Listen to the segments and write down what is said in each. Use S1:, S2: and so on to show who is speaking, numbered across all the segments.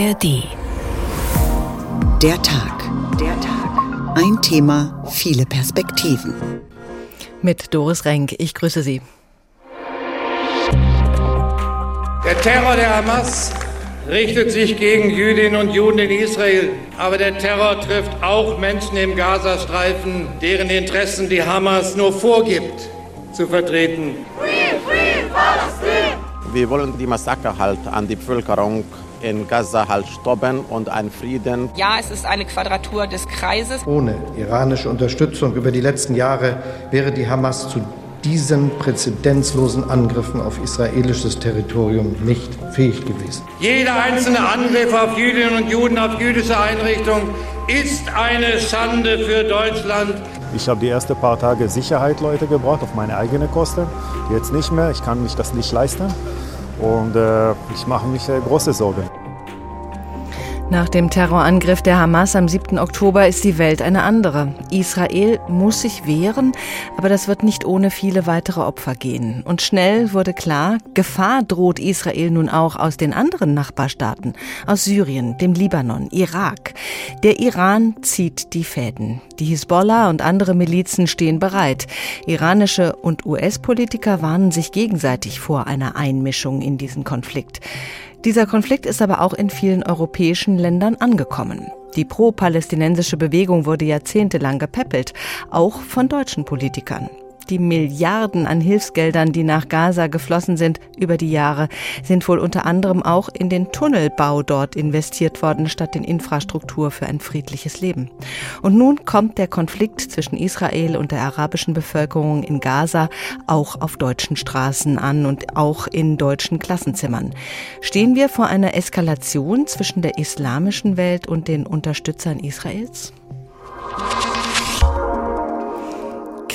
S1: ARD. Der Tag. Der Tag. Ein Thema, viele Perspektiven.
S2: Mit Doris Renk, ich grüße Sie.
S3: Der Terror der Hamas richtet sich gegen Jüdinnen und Juden in Israel. Aber der Terror trifft auch Menschen im Gazastreifen, deren Interessen die Hamas nur vorgibt zu vertreten. Free, free,
S4: Wir wollen die Massaker halt an die Bevölkerung in Gaza halt stoppen und einen Frieden.
S5: Ja, es ist eine Quadratur des Kreises.
S6: Ohne iranische Unterstützung über die letzten Jahre wäre die Hamas zu diesen präzedenzlosen Angriffen auf israelisches Territorium nicht fähig gewesen.
S3: Jeder einzelne Angriff auf Jüdinnen und Juden, auf jüdische Einrichtungen ist eine Schande für Deutschland.
S7: Ich habe die ersten paar Tage Sicherheit, Leute, gebraucht auf meine eigene Kosten. Jetzt nicht mehr. Ich kann mich das nicht leisten. Und äh, ich mache mich äh, große Sorgen.
S2: Nach dem Terrorangriff der Hamas am 7. Oktober ist die Welt eine andere. Israel muss sich wehren, aber das wird nicht ohne viele weitere Opfer gehen. Und schnell wurde klar, Gefahr droht Israel nun auch aus den anderen Nachbarstaaten, aus Syrien, dem Libanon, Irak. Der Iran zieht die Fäden. Die Hisbollah und andere Milizen stehen bereit. Iranische und US-Politiker warnen sich gegenseitig vor einer Einmischung in diesen Konflikt. Dieser Konflikt ist aber auch in vielen europäischen Ländern angekommen. Die pro-palästinensische Bewegung wurde jahrzehntelang gepäppelt, auch von deutschen Politikern die Milliarden an Hilfsgeldern, die nach Gaza geflossen sind über die Jahre, sind wohl unter anderem auch in den Tunnelbau dort investiert worden, statt in Infrastruktur für ein friedliches Leben. Und nun kommt der Konflikt zwischen Israel und der arabischen Bevölkerung in Gaza auch auf deutschen Straßen an und auch in deutschen Klassenzimmern. Stehen wir vor einer Eskalation zwischen der islamischen Welt und den Unterstützern Israels?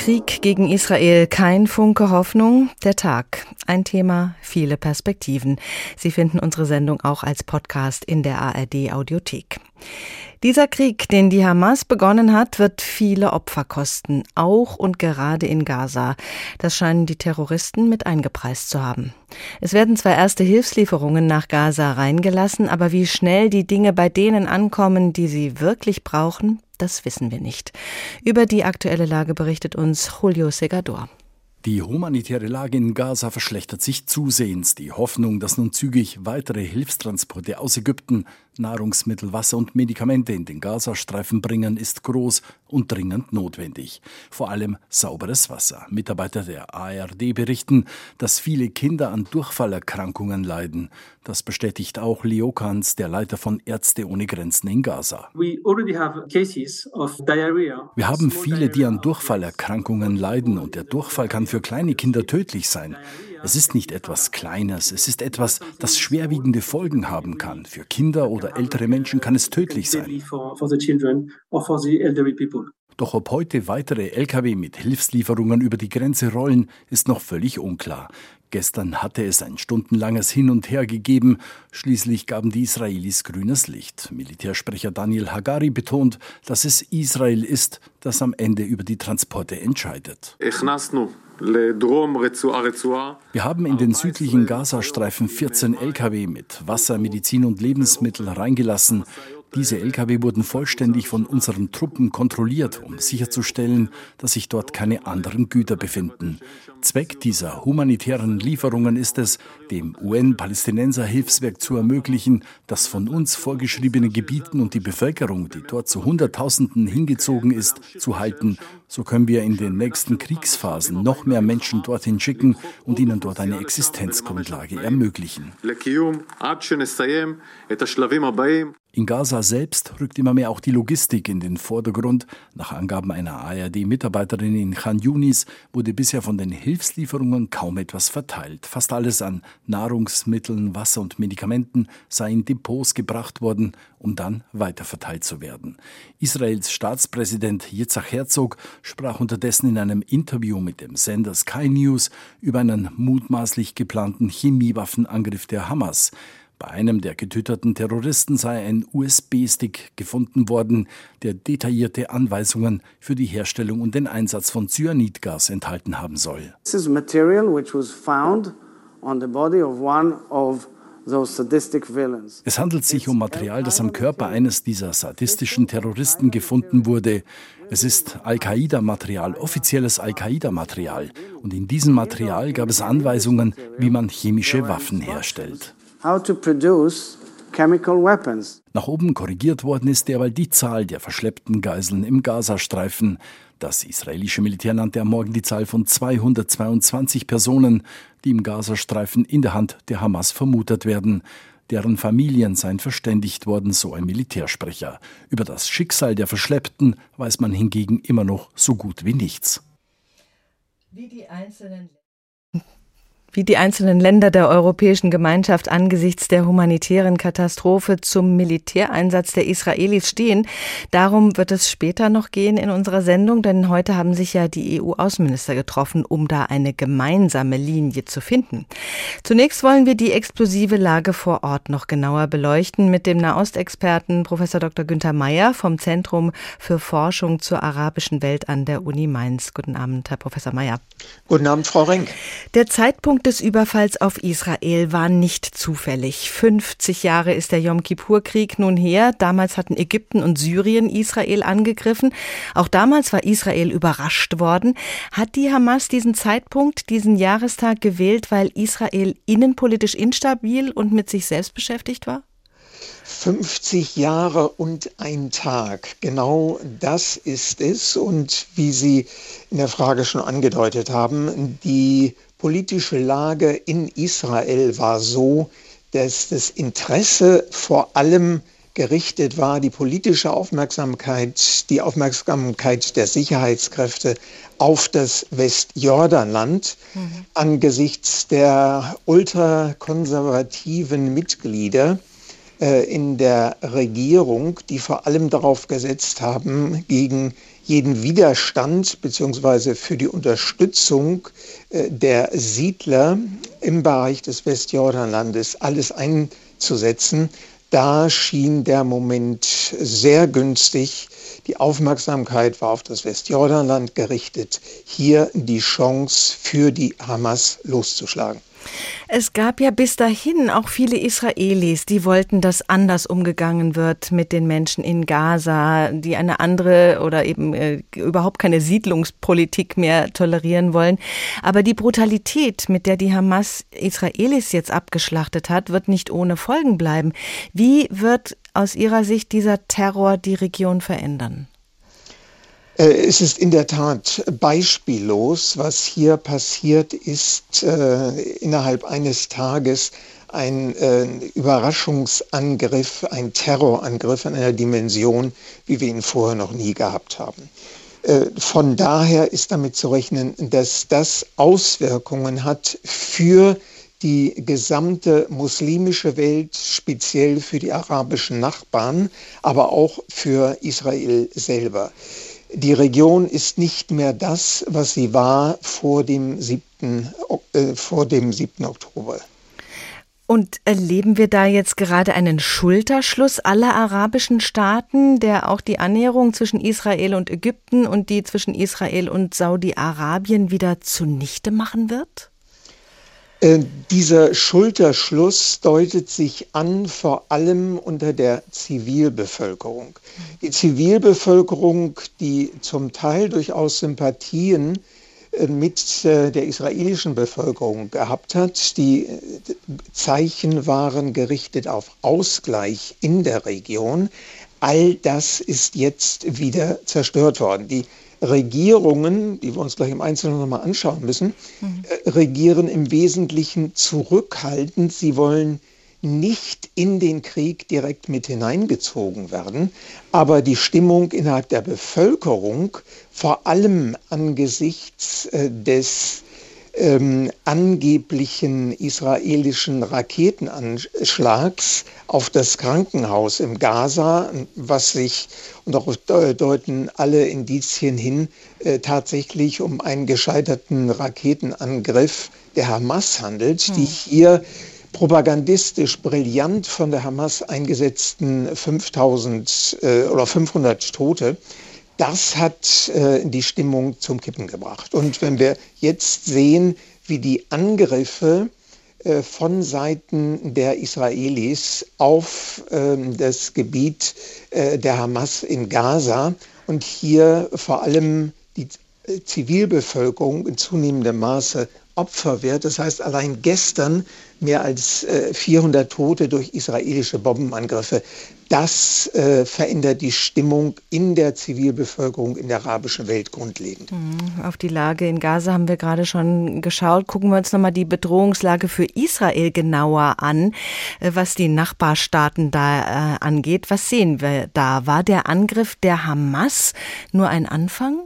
S2: Krieg gegen Israel, kein Funke Hoffnung, der Tag. Ein Thema, viele Perspektiven. Sie finden unsere Sendung auch als Podcast in der ARD Audiothek. Dieser Krieg, den die Hamas begonnen hat, wird viele Opfer kosten, auch und gerade in Gaza. Das scheinen die Terroristen mit eingepreist zu haben. Es werden zwar erste Hilfslieferungen nach Gaza reingelassen, aber wie schnell die Dinge bei denen ankommen, die sie wirklich brauchen, das wissen wir nicht. Über die aktuelle Lage berichtet uns Julio Segador.
S8: Die humanitäre Lage in Gaza verschlechtert sich zusehends. Die Hoffnung, dass nun zügig weitere Hilfstransporte aus Ägypten Nahrungsmittel, Wasser und Medikamente in den Gazastreifen bringen, ist groß und dringend notwendig. Vor allem sauberes Wasser. Mitarbeiter der ARD berichten, dass viele Kinder an Durchfallerkrankungen leiden. Das bestätigt auch Leo Kanz, der Leiter von Ärzte ohne Grenzen in Gaza. Wir haben viele, die an Durchfallerkrankungen leiden und der Durchfall kann für kleine Kinder tödlich sein. Es ist nicht etwas Kleines, es ist etwas, das schwerwiegende Folgen haben kann. Für Kinder oder ältere Menschen kann es tödlich sein. Doch ob heute weitere Lkw mit Hilfslieferungen über die Grenze rollen, ist noch völlig unklar. Gestern hatte es ein stundenlanges Hin und Her gegeben. Schließlich gaben die Israelis grünes Licht. Militärsprecher Daniel Hagari betont, dass es Israel ist, das am Ende über die Transporte entscheidet. Wir haben in den südlichen Gazastreifen 14 Lkw mit Wasser, Medizin und Lebensmittel reingelassen. Diese Lkw wurden vollständig von unseren Truppen kontrolliert, um sicherzustellen, dass sich dort keine anderen Güter befinden. Zweck dieser humanitären Lieferungen ist es, dem UN-Palästinenser-Hilfswerk zu ermöglichen, das von uns vorgeschriebene Gebieten und die Bevölkerung, die dort zu Hunderttausenden hingezogen ist, zu halten. So können wir in den nächsten Kriegsphasen noch mehr Menschen dorthin schicken und ihnen dort eine Existenzgrundlage ermöglichen. In Gaza selbst rückt immer mehr auch die Logistik in den Vordergrund. Nach Angaben einer ARD-Mitarbeiterin in Khan Yunis wurde bisher von den Hilfslieferungen kaum etwas verteilt. Fast alles an Nahrungsmitteln, Wasser und Medikamenten sei in Depots gebracht worden, um dann weiterverteilt zu werden. Israels Staatspräsident Yitzhak Herzog sprach unterdessen in einem Interview mit dem Sender Sky News über einen mutmaßlich geplanten Chemiewaffenangriff der Hamas. Bei einem der getöteten Terroristen sei ein USB-Stick gefunden worden, der detaillierte Anweisungen für die Herstellung und den Einsatz von Cyanidgas enthalten haben soll. This is material which was found on the body of one of Es handelt sich um Material, das am Körper eines dieser sadistischen Terroristen gefunden wurde. Es ist Al-Qaida-Material, offizielles Al-Qaida-Material. Und in diesem Material gab es Anweisungen, wie man chemische Waffen herstellt. Nach oben korrigiert worden ist derweil die Zahl der verschleppten Geiseln im Gazastreifen. Das israelische Militär nannte am Morgen die Zahl von 222 Personen, die im Gazastreifen in der Hand der Hamas vermutet werden. Deren Familien seien verständigt worden, so ein Militärsprecher. Über das Schicksal der Verschleppten weiß man hingegen immer noch so gut wie nichts.
S2: Wie die einzelnen wie die einzelnen Länder der Europäischen Gemeinschaft angesichts der humanitären Katastrophe zum Militäreinsatz der Israelis stehen. Darum wird es später noch gehen in unserer Sendung, denn heute haben sich ja die EU-Außenminister getroffen, um da eine gemeinsame Linie zu finden. Zunächst wollen wir die explosive Lage vor Ort noch genauer beleuchten mit dem Nahostexperten Professor Dr. Günther Meyer vom Zentrum für Forschung zur arabischen Welt an der Uni Mainz. Guten Abend, Herr Professor Meyer.
S9: Guten Abend, Frau Renk.
S2: Der Zeitpunkt des Überfalls auf Israel war nicht zufällig. 50 Jahre ist der Yom Kippur-Krieg nun her. Damals hatten Ägypten und Syrien Israel angegriffen. Auch damals war Israel überrascht worden. Hat die Hamas diesen Zeitpunkt, diesen Jahrestag gewählt, weil Israel innenpolitisch instabil und mit sich selbst beschäftigt war?
S9: 50 Jahre und ein Tag. Genau das ist es. Und wie Sie in der Frage schon angedeutet haben, die politische Lage in Israel war so, dass das Interesse vor allem gerichtet war, die politische Aufmerksamkeit, die Aufmerksamkeit der Sicherheitskräfte auf das Westjordanland mhm. angesichts der ultrakonservativen Mitglieder äh, in der Regierung, die vor allem darauf gesetzt haben, gegen jeden Widerstand bzw. für die Unterstützung äh, der Siedler im Bereich des Westjordanlandes alles einzusetzen, da schien der Moment sehr günstig. Die Aufmerksamkeit war auf das Westjordanland gerichtet, hier die Chance für die Hamas loszuschlagen.
S2: Es gab ja bis dahin auch viele Israelis, die wollten, dass anders umgegangen wird mit den Menschen in Gaza, die eine andere oder eben äh, überhaupt keine Siedlungspolitik mehr tolerieren wollen. Aber die Brutalität, mit der die Hamas Israelis jetzt abgeschlachtet hat, wird nicht ohne Folgen bleiben. Wie wird aus Ihrer Sicht dieser Terror die Region verändern?
S9: Äh, es ist in der Tat beispiellos, was hier passiert ist äh, innerhalb eines Tages ein äh, Überraschungsangriff, ein Terrorangriff in einer Dimension, wie wir ihn vorher noch nie gehabt haben. Äh, von daher ist damit zu rechnen, dass das Auswirkungen hat für die gesamte muslimische Welt, speziell für die arabischen Nachbarn, aber auch für Israel selber. Die Region ist nicht mehr das, was sie war vor dem 7. Äh, vor dem 7. Oktober.
S2: Und erleben wir da jetzt gerade einen Schulterschluss aller arabischen Staaten, der auch die Annäherung zwischen Israel und Ägypten und die zwischen Israel und Saudi-Arabien wieder zunichte machen wird?
S9: Äh, dieser Schulterschluss deutet sich an, vor allem unter der Zivilbevölkerung. Die Zivilbevölkerung, die zum Teil durchaus Sympathien äh, mit äh, der israelischen Bevölkerung gehabt hat. Die Zeichen waren gerichtet auf Ausgleich in der Region. All das ist jetzt wieder zerstört worden. Die Regierungen, die wir uns gleich im Einzelnen nochmal anschauen müssen, mhm. regieren im Wesentlichen zurückhaltend. Sie wollen nicht in den Krieg direkt mit hineingezogen werden, aber die Stimmung innerhalb der Bevölkerung, vor allem angesichts äh, des ähm, angeblichen israelischen Raketenanschlags auf das Krankenhaus im Gaza, was sich, und darauf deuten alle Indizien hin, äh, tatsächlich um einen gescheiterten Raketenangriff der Hamas handelt, hm. die hier propagandistisch brillant von der Hamas eingesetzten 5000 äh, oder 500 Tote das hat äh, die Stimmung zum Kippen gebracht. Und wenn wir jetzt sehen, wie die Angriffe äh, von Seiten der Israelis auf ähm, das Gebiet äh, der Hamas in Gaza und hier vor allem die äh, Zivilbevölkerung in zunehmendem Maße Opfer wird. Das heißt, allein gestern mehr als 400 Tote durch israelische Bombenangriffe. Das äh, verändert die Stimmung in der Zivilbevölkerung in der arabischen Welt grundlegend.
S2: Mhm. Auf die Lage in Gaza haben wir gerade schon geschaut. Gucken wir uns nochmal die Bedrohungslage für Israel genauer an, äh, was die Nachbarstaaten da äh, angeht. Was sehen wir da? War der Angriff der Hamas nur ein Anfang?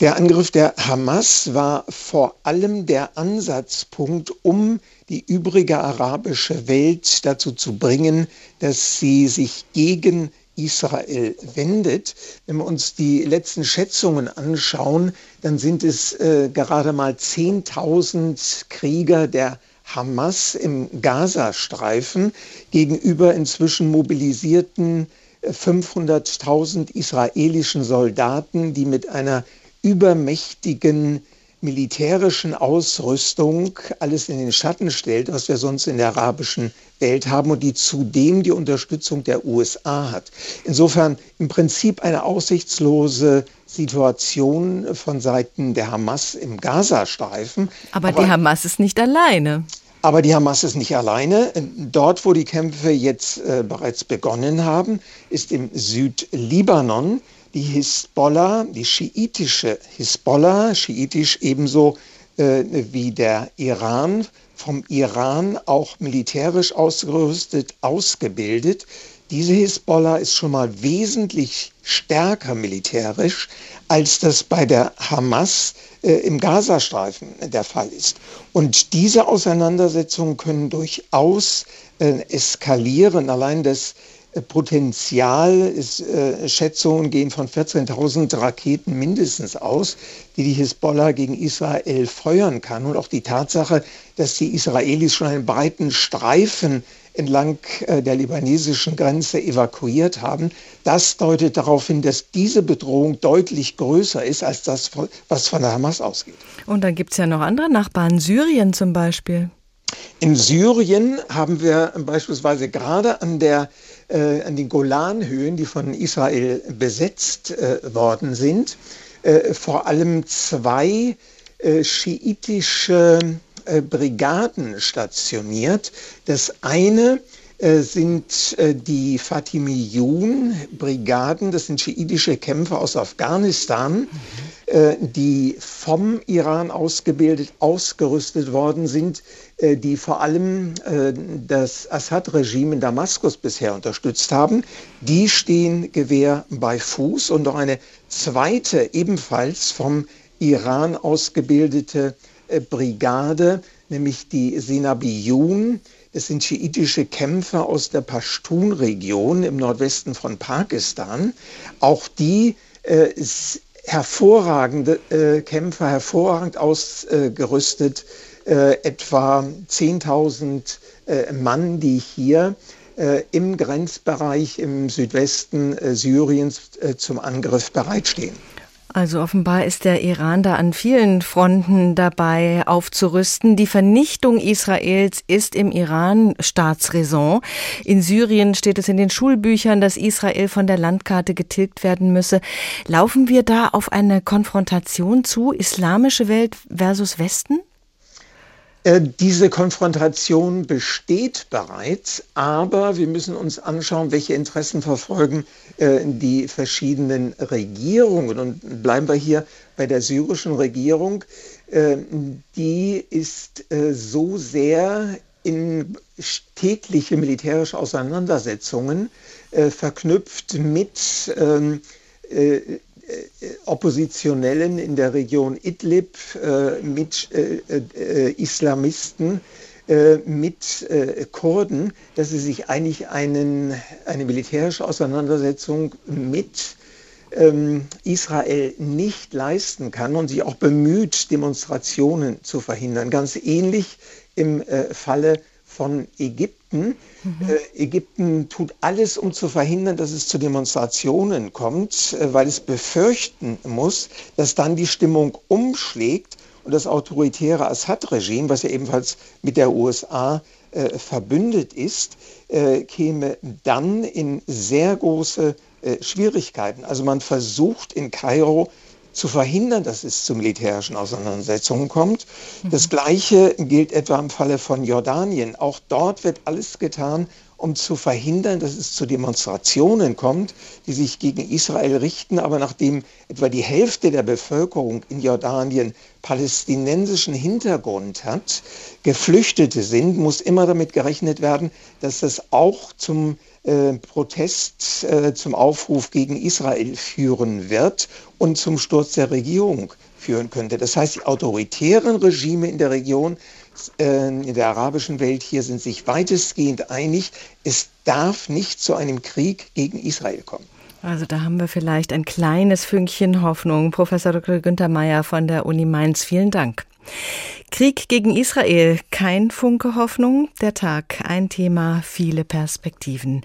S9: Der Angriff der Hamas war vor allem der Ansatzpunkt, um die übrige arabische Welt dazu zu bringen, dass sie sich gegen Israel wendet. Wenn wir uns die letzten Schätzungen anschauen, dann sind es äh, gerade mal 10.000 Krieger der Hamas im Gazastreifen gegenüber inzwischen mobilisierten 500.000 äh, israelischen Soldaten, die mit einer übermächtigen militärischen Ausrüstung alles in den Schatten stellt, was wir sonst in der arabischen Welt haben und die zudem die Unterstützung der USA hat. Insofern im Prinzip eine aussichtslose Situation von Seiten der Hamas im Gazastreifen.
S2: Aber, Aber die Hamas ist nicht alleine.
S9: Aber die Hamas ist nicht alleine. Dort, wo die Kämpfe jetzt äh, bereits begonnen haben, ist im Südlibanon die Hisbollah, die schiitische Hisbollah, schiitisch ebenso äh, wie der Iran, vom Iran auch militärisch ausgerüstet, ausgebildet. Diese Hisbollah ist schon mal wesentlich stärker militärisch, als das bei der Hamas äh, im Gazastreifen der Fall ist. Und diese Auseinandersetzungen können durchaus äh, eskalieren. Allein das Potenzial ist, äh, Schätzungen gehen von 14.000 Raketen mindestens aus, die die Hisbollah gegen Israel feuern kann. Und auch die Tatsache, dass die Israelis schon einen breiten Streifen entlang äh, der libanesischen Grenze evakuiert haben, das deutet darauf hin, dass diese Bedrohung deutlich größer ist als das, was von der Hamas ausgeht.
S2: Und dann gibt es ja noch andere Nachbarn, Syrien zum Beispiel.
S9: In Syrien haben wir beispielsweise gerade an der äh, an den Golanhöhen, die von Israel besetzt äh, worden sind, äh, vor allem zwei äh, schiitische äh, Brigaden stationiert. Das eine sind die Fatimiyun-Brigaden, das sind schiitische Kämpfer aus Afghanistan, mhm. Die vom Iran ausgebildet, ausgerüstet worden sind äh, die vor allem äh, das Assad-Regime in Damaskus bisher unterstützt haben, die stehen Gewehr bei Fuß und noch eine zweite, ebenfalls vom Iran ausgebildete äh, Brigade, nämlich die Sinabiyun. Das sind schiitische Kämpfer aus der Pashtun-Region im Nordwesten von Pakistan. Auch die äh, hervorragende äh, Kämpfer, hervorragend ausgerüstet äh, etwa 10.000 äh, Mann, die hier äh, im Grenzbereich im Südwesten äh, Syriens äh, zum Angriff bereitstehen.
S2: Also offenbar ist der Iran da an vielen Fronten dabei aufzurüsten. Die Vernichtung Israels ist im Iran Staatsräson. In Syrien steht es in den Schulbüchern, dass Israel von der Landkarte getilgt werden müsse. Laufen wir da auf eine Konfrontation zu, islamische Welt versus Westen?
S9: Äh, diese Konfrontation besteht bereits, aber wir müssen uns anschauen, welche Interessen verfolgen äh, die verschiedenen Regierungen. Und bleiben wir hier bei der syrischen Regierung. Äh, die ist so sehr in tägliche militärische Auseinandersetzungen verknüpft mit ähm, äh, Oppositionellen in der Region Idlib äh, mit äh, Islamisten, mit Kurden, dass sie sich eigentlich einen, eine militärische Auseinandersetzung mit ähm, Israel nicht leisten kann und sich auch bemüht, Demonstrationen zu verhindern. Ganz ähnlich im Falle von Ägypten. Mhm. Äh, Ägypten tut alles, um zu verhindern, dass es zu Demonstrationen kommt, äh, weil es befürchten muss, dass dann die Stimmung umschlägt und das autoritäre Assad-Regime, was ja ebenfalls mit der USA äh, verbündet ist, äh, käme dann in sehr große äh, Schwierigkeiten. Also man versucht in Kairo zu verhindern, dass es zu militärischen Auseinandersetzungen kommt. Mhm. Das Gleiche gilt etwa im Falle von Jordanien. Auch dort wird alles getan, um zu verhindern, dass es zu Demonstrationen kommt, die sich gegen Israel richten. Aber nachdem etwa die Hälfte der Bevölkerung in Jordanien palästinensischen Hintergrund hat, Geflüchtete sind, muss immer damit gerechnet werden, dass das auch zum äh, Protest, äh, zum Aufruf gegen Israel führen wird und zum Sturz der Regierung führen könnte. Das heißt, die autoritären Regime in der Region in der arabischen Welt hier sind sich weitestgehend einig, es darf nicht zu einem Krieg gegen Israel kommen.
S2: Also da haben wir vielleicht ein kleines Fünkchen Hoffnung. Professor Dr. Günther Meyer von der Uni Mainz, vielen Dank. Krieg gegen Israel, kein Funke Hoffnung, der Tag, ein Thema, viele Perspektiven.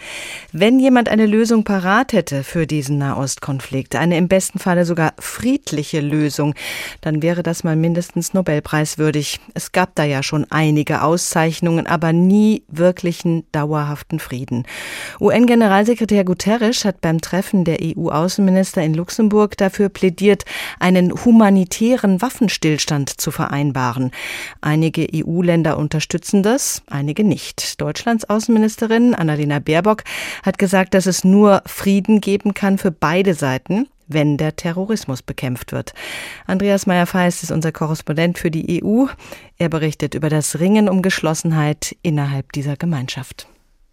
S2: Wenn jemand eine Lösung parat hätte für diesen Nahostkonflikt, eine im besten Falle sogar friedliche Lösung, dann wäre das mal mindestens Nobelpreiswürdig. Es gab da ja schon einige Auszeichnungen, aber nie wirklichen dauerhaften Frieden. UN-Generalsekretär Guterres hat beim Treffen der EU-Außenminister in Luxemburg dafür plädiert, einen humanitären Waffenstillstand zu vereinbaren. Einige EU-Länder unterstützen das, einige nicht. Deutschlands Außenministerin Annalena Baerbock hat gesagt, dass es nur Frieden geben kann für beide Seiten wenn der Terrorismus bekämpft wird. Andreas Meyer-Feist ist unser Korrespondent für die EU. Er berichtet über das Ringen um Geschlossenheit innerhalb dieser Gemeinschaft.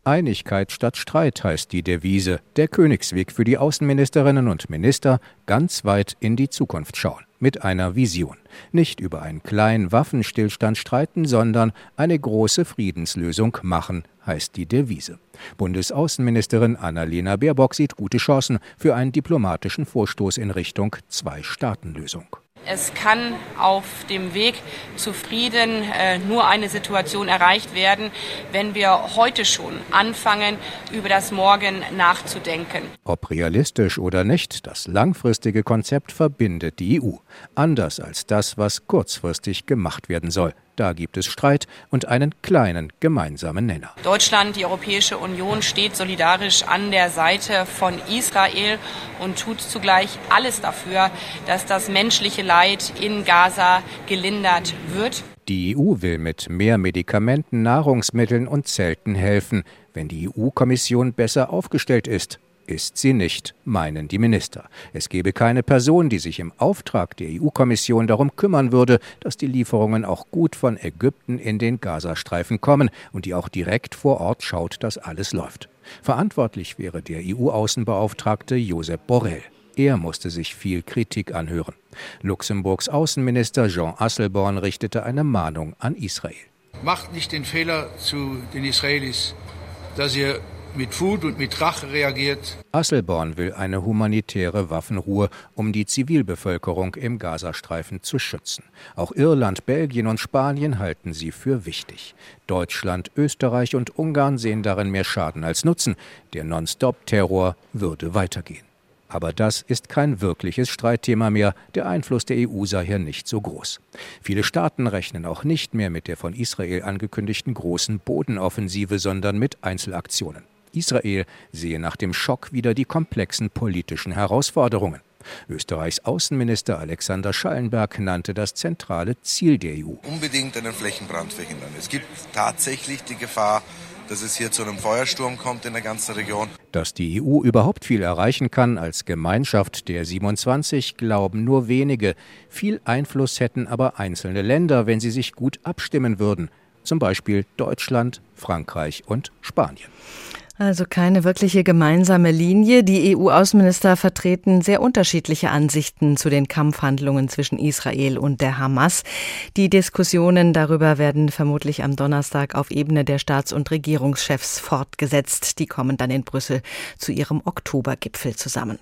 S10: Einigkeit statt Streit heißt die Devise, der Königsweg für die Außenministerinnen und Minister, ganz weit in die Zukunft schauen mit einer Vision. Nicht über einen kleinen Waffenstillstand streiten, sondern eine große Friedenslösung machen, heißt die Devise. Bundesaußenministerin Annalena Baerbock sieht gute Chancen für einen diplomatischen Vorstoß in Richtung Zwei-Staaten-Lösung.
S5: Es kann auf dem Weg zu Frieden äh, nur eine Situation erreicht werden, wenn wir heute schon anfangen, über das Morgen nachzudenken.
S10: Ob realistisch oder nicht, das langfristige Konzept verbindet die EU. Anders als das, was kurzfristig gemacht werden soll. Da gibt es Streit und einen kleinen gemeinsamen Nenner.
S5: Deutschland, die Europäische Union steht solidarisch an der Seite von Israel und tut zugleich alles dafür, dass das menschliche Leid in Gaza gelindert wird.
S10: Die EU will mit mehr Medikamenten, Nahrungsmitteln und Zelten helfen, wenn die EU-Kommission besser aufgestellt ist ist sie nicht, meinen die Minister. Es gebe keine Person, die sich im Auftrag der EU-Kommission darum kümmern würde, dass die Lieferungen auch gut von Ägypten in den Gazastreifen kommen und die auch direkt vor Ort schaut, dass alles läuft. Verantwortlich wäre der EU-Außenbeauftragte Josep Borrell. Er musste sich viel Kritik anhören. Luxemburgs Außenminister Jean Asselborn richtete eine Mahnung an Israel.
S11: Macht nicht den Fehler zu den Israelis, dass ihr mit Wut und mit Rache reagiert.
S10: Asselborn will eine humanitäre Waffenruhe, um die Zivilbevölkerung im Gazastreifen zu schützen. Auch Irland, Belgien und Spanien halten sie für wichtig. Deutschland, Österreich und Ungarn sehen darin mehr Schaden als Nutzen. Der Non-Stop-Terror würde weitergehen. Aber das ist kein wirkliches Streitthema mehr, der Einfluss der EU sei hier nicht so groß. Viele Staaten rechnen auch nicht mehr mit der von Israel angekündigten großen Bodenoffensive, sondern mit Einzelaktionen. Israel sehe nach dem Schock wieder die komplexen politischen Herausforderungen. Österreichs Außenminister Alexander Schallenberg nannte das zentrale Ziel der EU.
S12: Unbedingt einen Flächenbrand verhindern. Es gibt tatsächlich die Gefahr, dass es hier zu einem Feuersturm kommt in der ganzen Region.
S10: Dass die EU überhaupt viel erreichen kann als Gemeinschaft der 27, glauben nur wenige. Viel Einfluss hätten aber einzelne Länder, wenn sie sich gut abstimmen würden. Zum Beispiel Deutschland, Frankreich und Spanien.
S2: Also keine wirkliche gemeinsame Linie. Die EU-Außenminister vertreten sehr unterschiedliche Ansichten zu den Kampfhandlungen zwischen Israel und der Hamas. Die Diskussionen darüber werden vermutlich am Donnerstag auf Ebene der Staats- und Regierungschefs fortgesetzt. Die kommen dann in Brüssel zu ihrem Oktobergipfel zusammen.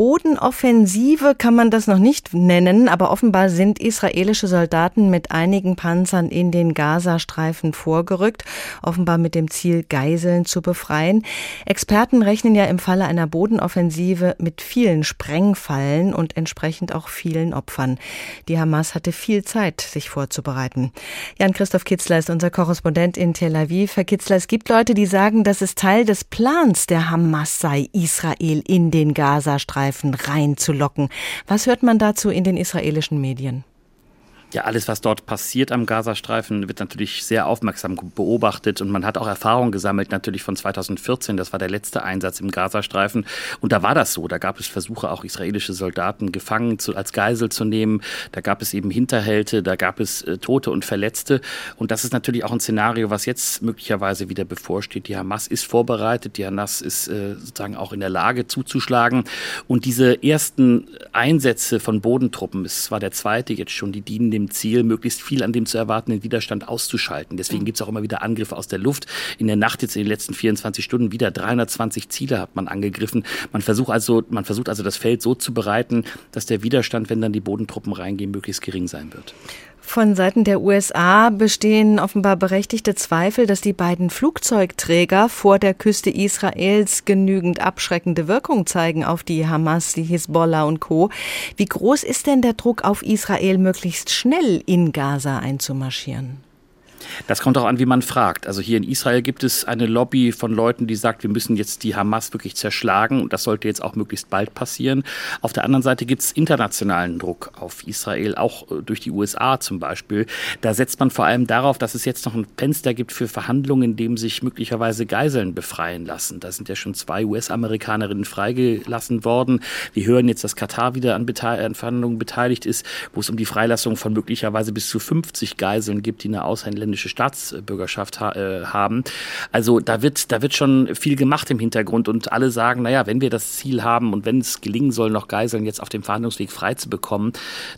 S2: Bodenoffensive kann man das noch nicht nennen, aber offenbar sind israelische Soldaten mit einigen Panzern in den Gazastreifen vorgerückt, offenbar mit dem Ziel, Geiseln zu befreien. Experten rechnen ja im Falle einer Bodenoffensive mit vielen Sprengfallen und entsprechend auch vielen Opfern. Die Hamas hatte viel Zeit, sich vorzubereiten. Jan-Christoph Kitzler ist unser Korrespondent in Tel Aviv. Herr Kitzler, es gibt Leute, die sagen, dass es Teil des Plans der Hamas sei, Israel in den Gazastreifen reinzulocken. Was hört man dazu in den israelischen Medien?
S13: Ja, alles, was dort passiert am Gazastreifen, wird natürlich sehr aufmerksam beobachtet und man hat auch Erfahrung gesammelt, natürlich von 2014. Das war der letzte Einsatz im Gazastreifen und da war das so. Da gab es Versuche, auch israelische Soldaten gefangen zu, als Geisel zu nehmen. Da gab es eben Hinterhälte, da gab es äh, Tote und Verletzte und das ist natürlich auch ein Szenario, was jetzt möglicherweise wieder bevorsteht. Die Hamas ist vorbereitet, die Hamas ist äh, sozusagen auch in der Lage zuzuschlagen und diese ersten Einsätze von Bodentruppen, es war der zweite jetzt schon, die dienen dem dem Ziel, möglichst viel an dem zu erwartenden Widerstand auszuschalten. Deswegen gibt es auch immer wieder Angriffe aus der Luft. In der Nacht jetzt in den letzten 24 Stunden wieder 320 Ziele hat man angegriffen. Man versucht also, man versucht also das Feld so zu bereiten, dass der Widerstand, wenn dann die Bodentruppen reingehen, möglichst gering sein wird.
S2: Von Seiten der USA bestehen offenbar berechtigte Zweifel, dass die beiden Flugzeugträger vor der Küste Israels genügend abschreckende Wirkung zeigen auf die Hamas, die Hisbollah und Co. Wie groß ist denn der Druck auf Israel, möglichst schnell in Gaza einzumarschieren?
S13: Das kommt auch an, wie man fragt. Also hier in Israel gibt es eine Lobby von Leuten, die sagt, wir müssen jetzt die Hamas wirklich zerschlagen und das sollte jetzt auch möglichst bald passieren. Auf der anderen Seite gibt es internationalen Druck auf Israel, auch äh, durch die USA zum Beispiel. Da setzt man vor allem darauf, dass es jetzt noch ein Fenster gibt für Verhandlungen, in dem sich möglicherweise Geiseln befreien lassen. Da sind ja schon zwei US-Amerikanerinnen freigelassen worden. Wir hören jetzt, dass Katar wieder an, an Verhandlungen beteiligt ist, wo es um die Freilassung von möglicherweise bis zu 50 Geiseln gibt, die eine ausländische Staatsbürgerschaft ha äh, haben. Also da wird, da wird schon viel gemacht im Hintergrund und alle sagen, naja, wenn wir das Ziel haben und wenn es gelingen soll, noch Geiseln jetzt auf dem Verhandlungsweg frei zu bekommen,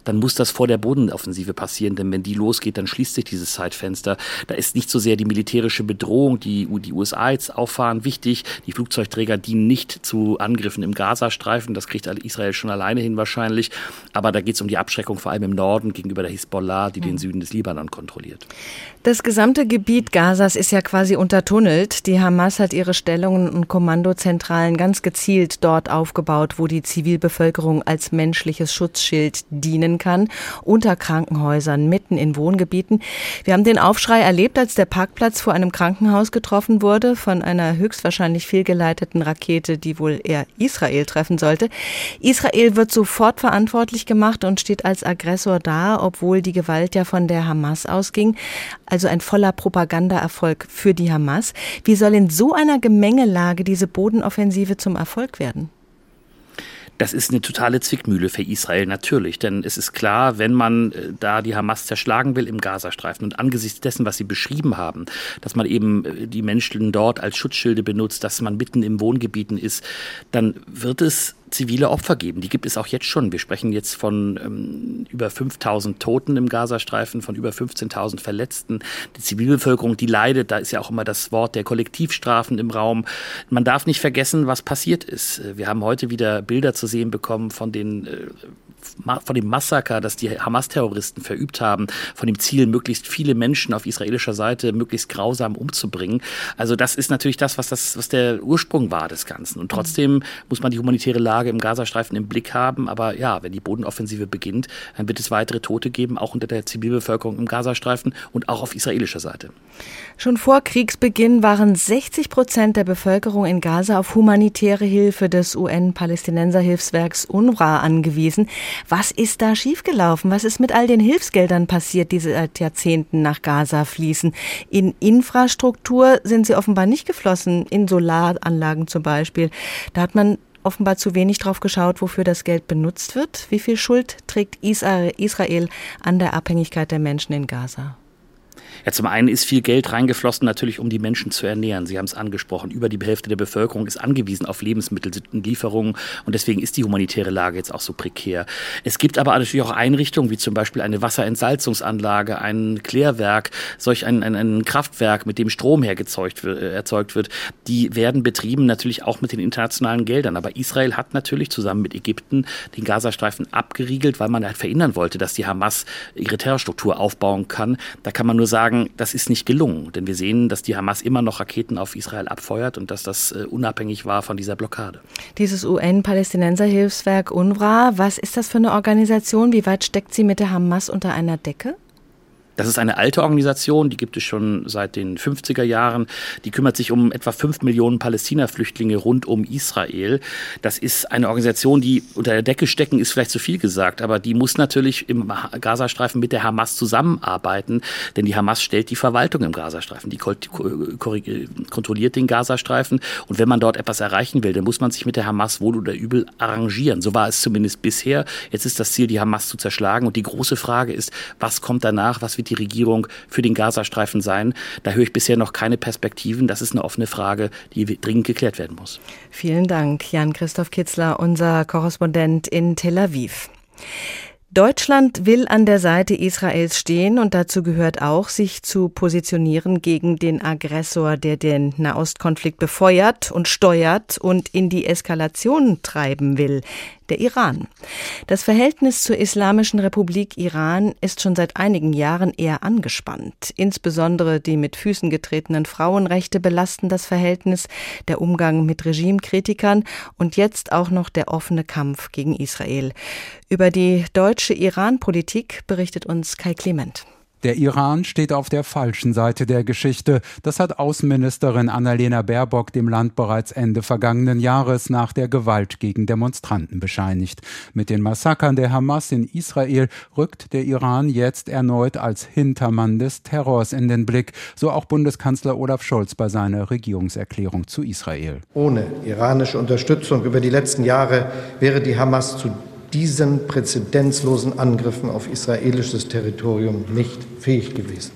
S13: dann muss das vor der Bodenoffensive passieren, denn wenn die losgeht, dann schließt sich dieses Zeitfenster. Da ist nicht so sehr die militärische Bedrohung, die die USA jetzt auffahren, wichtig. Die Flugzeugträger dienen nicht zu Angriffen im Gazastreifen, das kriegt Israel schon alleine hin wahrscheinlich, aber da geht es um die Abschreckung vor allem im Norden gegenüber der Hisbollah, die den mhm. Süden des Libanon kontrolliert.
S2: Das gesamte Gebiet Gazas ist ja quasi untertunnelt. Die Hamas hat ihre Stellungen und Kommandozentralen ganz gezielt dort aufgebaut, wo die Zivilbevölkerung als menschliches Schutzschild dienen kann, unter Krankenhäusern, mitten in Wohngebieten. Wir haben den Aufschrei erlebt, als der Parkplatz vor einem Krankenhaus getroffen wurde von einer höchstwahrscheinlich fehlgeleiteten Rakete, die wohl eher Israel treffen sollte. Israel wird sofort verantwortlich gemacht und steht als Aggressor da, obwohl die Gewalt ja von der Hamas ausging also ein voller Propagandaerfolg für die Hamas. Wie soll in so einer Gemengelage diese Bodenoffensive zum Erfolg werden?
S13: Das ist eine totale Zwickmühle für Israel natürlich, denn es ist klar, wenn man äh, da die Hamas zerschlagen will im Gazastreifen und angesichts dessen, was Sie beschrieben haben, dass man eben äh, die Menschen dort als Schutzschilde benutzt, dass man mitten im Wohngebieten ist, dann wird es zivile Opfer geben. Die gibt es auch jetzt schon. Wir sprechen jetzt von ähm, über 5000 Toten im Gazastreifen, von über 15.000 Verletzten. Die Zivilbevölkerung, die leidet, da ist ja auch immer das Wort der Kollektivstrafen im Raum. Man darf nicht vergessen, was passiert ist. Wir haben heute wieder Bilder zu sehen bekommen von den äh, von dem Massaker, das die Hamas-Terroristen verübt haben, von dem Ziel, möglichst viele Menschen auf israelischer Seite möglichst grausam umzubringen. Also das ist natürlich das, was, das, was der Ursprung war des Ganzen. Und trotzdem muss man die humanitäre Lage im Gazastreifen im Blick haben. Aber ja, wenn die Bodenoffensive beginnt, dann wird es weitere Tote geben, auch unter der Zivilbevölkerung im Gazastreifen und auch auf israelischer Seite.
S2: Schon vor Kriegsbeginn waren 60 Prozent der Bevölkerung in Gaza auf humanitäre Hilfe des UN-Palästinenserhilfswerks UNRWA angewiesen. Was ist da schiefgelaufen? Was ist mit all den Hilfsgeldern passiert, die seit Jahrzehnten nach Gaza fließen? In Infrastruktur sind sie offenbar nicht geflossen, in Solaranlagen zum Beispiel. Da hat man offenbar zu wenig drauf geschaut, wofür das Geld benutzt wird. Wie viel Schuld trägt Israel an der Abhängigkeit der Menschen in Gaza?
S13: Ja, zum einen ist viel Geld reingeflossen, natürlich um die Menschen zu ernähren. Sie haben es angesprochen. Über die Hälfte der Bevölkerung ist angewiesen auf Lebensmittellieferungen und deswegen ist die humanitäre Lage jetzt auch so prekär. Es gibt aber natürlich auch Einrichtungen, wie zum Beispiel eine Wasserentsalzungsanlage, ein Klärwerk, solch ein, ein, ein Kraftwerk, mit dem Strom hergezeugt äh, erzeugt wird. Die werden betrieben natürlich auch mit den internationalen Geldern. Aber Israel hat natürlich zusammen mit Ägypten den Gazastreifen abgeriegelt, weil man halt verhindern wollte, dass die Hamas ihre Terrorstruktur aufbauen kann. Da kann man nur sagen, sagen, das ist nicht gelungen. Denn wir sehen, dass die Hamas immer noch Raketen auf Israel abfeuert und dass das äh, unabhängig war von dieser Blockade.
S2: Dieses UN-Palästinenser-Hilfswerk UNRWA, was ist das für eine Organisation? Wie weit steckt sie mit der Hamas unter einer Decke?
S13: Das ist eine alte Organisation, die gibt es schon seit den 50er Jahren. Die kümmert sich um etwa fünf Millionen Palästina-Flüchtlinge rund um Israel. Das ist eine Organisation, die unter der Decke stecken, ist vielleicht zu viel gesagt, aber die muss natürlich im Gazastreifen mit der Hamas zusammenarbeiten, denn die Hamas stellt die Verwaltung im Gazastreifen, die kontrolliert den Gazastreifen und wenn man dort etwas erreichen will, dann muss man sich mit der Hamas wohl oder übel arrangieren. So war es zumindest bisher. Jetzt ist das Ziel, die Hamas zu zerschlagen und die große Frage ist, was kommt danach, was wird die Regierung für den Gazastreifen sein? Da höre ich bisher noch keine Perspektiven. Das ist eine offene Frage, die dringend geklärt werden muss.
S2: Vielen Dank, Jan-Christoph Kitzler, unser Korrespondent in Tel Aviv. Deutschland will an der Seite Israels stehen und dazu gehört auch, sich zu positionieren gegen den Aggressor, der den Nahostkonflikt befeuert und steuert und in die Eskalation treiben will der Iran. Das Verhältnis zur Islamischen Republik Iran ist schon seit einigen Jahren eher angespannt. Insbesondere die mit Füßen getretenen Frauenrechte belasten das Verhältnis, der Umgang mit Regimekritikern und jetzt auch noch der offene Kampf gegen Israel. Über die deutsche Iran-Politik berichtet uns Kai Clement.
S14: Der Iran steht auf der falschen Seite der Geschichte. Das hat Außenministerin Annalena Baerbock dem Land bereits Ende vergangenen Jahres nach der Gewalt gegen Demonstranten bescheinigt. Mit den Massakern der Hamas in Israel rückt der Iran jetzt erneut als Hintermann des Terrors in den Blick, so auch Bundeskanzler Olaf Scholz bei seiner Regierungserklärung zu Israel.
S6: Ohne iranische Unterstützung über die letzten Jahre wäre die Hamas zu diesen präzedenzlosen Angriffen auf israelisches Territorium nicht fähig gewesen.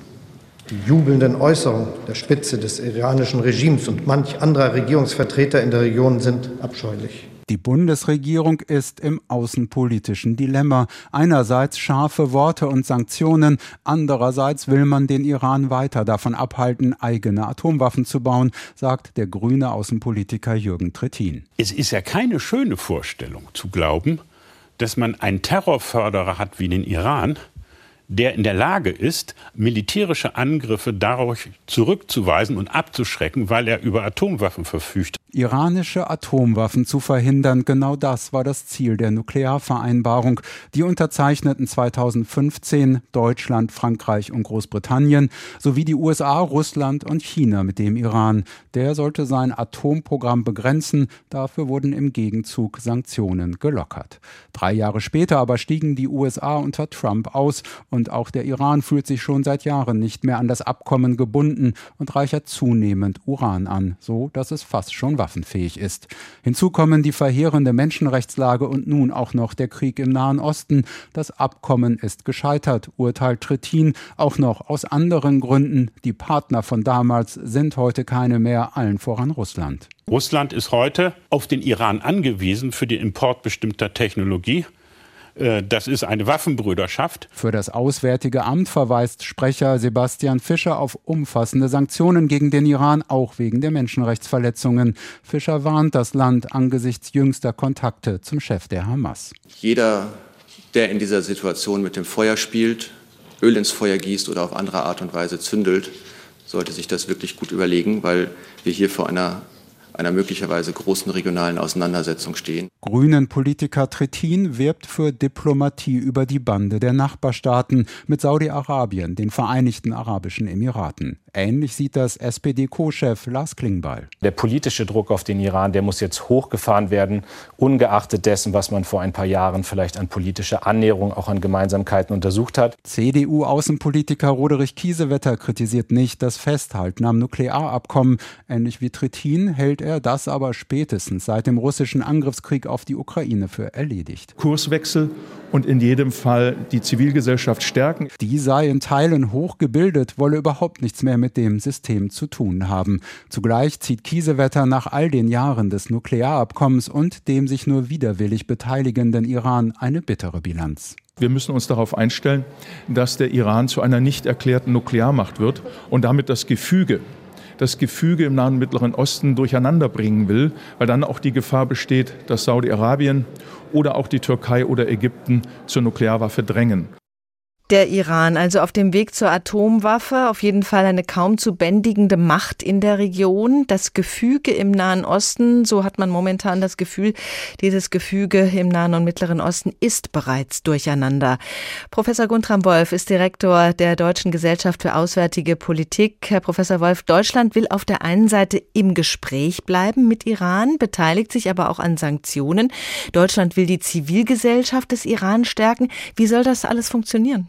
S6: Die jubelnden Äußerungen der Spitze des iranischen Regimes und manch anderer Regierungsvertreter in der Region sind abscheulich.
S14: Die Bundesregierung ist im außenpolitischen Dilemma. Einerseits scharfe Worte und Sanktionen, andererseits will man den Iran weiter davon abhalten, eigene Atomwaffen zu bauen, sagt der grüne Außenpolitiker Jürgen Trittin.
S15: Es ist ja keine schöne Vorstellung zu glauben, dass man einen Terrorförderer hat wie den Iran, der in der Lage ist, militärische Angriffe darauf zurückzuweisen und abzuschrecken, weil er über Atomwaffen verfügt.
S14: Iranische Atomwaffen zu verhindern, genau das war das Ziel der Nuklearvereinbarung. Die unterzeichneten 2015 Deutschland, Frankreich und Großbritannien sowie die USA, Russland und China mit dem Iran. Der sollte sein Atomprogramm begrenzen, dafür wurden im Gegenzug Sanktionen gelockert. Drei Jahre später aber stiegen die USA unter Trump aus und auch der Iran fühlt sich schon seit Jahren nicht mehr an das Abkommen gebunden und reichert zunehmend Uran an, so dass es fast schon waffenfähig ist. Hinzu kommen die verheerende Menschenrechtslage und nun auch noch der Krieg im Nahen Osten. Das Abkommen ist gescheitert, urteilt Trittin, auch noch aus anderen Gründen. Die Partner von damals sind heute keine mehr, allen voran Russland.
S15: Russland ist heute auf den Iran angewiesen für den Import bestimmter Technologie. Äh, das ist eine Waffenbrüderschaft.
S14: Für das Auswärtige Amt verweist Sprecher Sebastian Fischer auf umfassende Sanktionen gegen den Iran, auch wegen der Menschenrechtsverletzungen. Fischer warnt das Land angesichts jüngster Kontakte zum Chef der Hamas.
S16: Jeder, der in dieser Situation mit dem Feuer spielt, Öl ins Feuer gießt oder auf andere Art und Weise zündelt, sollte sich das wirklich gut überlegen, weil wir hier vor einer einer möglicherweise großen regionalen Auseinandersetzung stehen.
S14: Grünen Politiker Trittin wirbt für Diplomatie über die Bande der Nachbarstaaten mit Saudi-Arabien, den Vereinigten Arabischen Emiraten. Ähnlich sieht das SPD-Co-Chef Lars Klingbeil.
S17: Der politische Druck auf den Iran, der muss jetzt hochgefahren werden, ungeachtet dessen, was man vor ein paar Jahren vielleicht an politischer Annäherung, auch an Gemeinsamkeiten untersucht hat.
S14: CDU-Außenpolitiker Roderich Kiesewetter kritisiert nicht das Festhalten am Nuklearabkommen. Ähnlich wie Trittin hält er das aber spätestens seit dem russischen Angriffskrieg auf die Ukraine für erledigt.
S18: Kurswechsel und in jedem Fall die Zivilgesellschaft stärken.
S14: Die sei in Teilen hochgebildet, wolle überhaupt nichts mehr mit dem System zu tun haben. Zugleich zieht Kiesewetter nach all den Jahren des Nuklearabkommens und dem sich nur widerwillig beteiligenden Iran eine bittere Bilanz.
S18: Wir müssen uns darauf einstellen, dass der Iran zu einer nicht erklärten Nuklearmacht wird und damit das Gefüge das Gefüge im Nahen und Mittleren Osten durcheinander bringen will, weil dann auch die Gefahr besteht, dass Saudi-Arabien oder auch die Türkei oder Ägypten zur Nuklearwaffe drängen.
S2: Der Iran, also auf dem Weg zur Atomwaffe, auf jeden Fall eine kaum zu bändigende Macht in der Region. Das Gefüge im Nahen Osten, so hat man momentan das Gefühl, dieses Gefüge im Nahen und Mittleren Osten ist bereits durcheinander. Professor Guntram Wolf ist Direktor der Deutschen Gesellschaft für Auswärtige Politik. Herr Professor Wolf, Deutschland will auf der einen Seite im Gespräch bleiben mit Iran, beteiligt sich aber auch an Sanktionen. Deutschland will die Zivilgesellschaft des Iran stärken. Wie soll das alles funktionieren?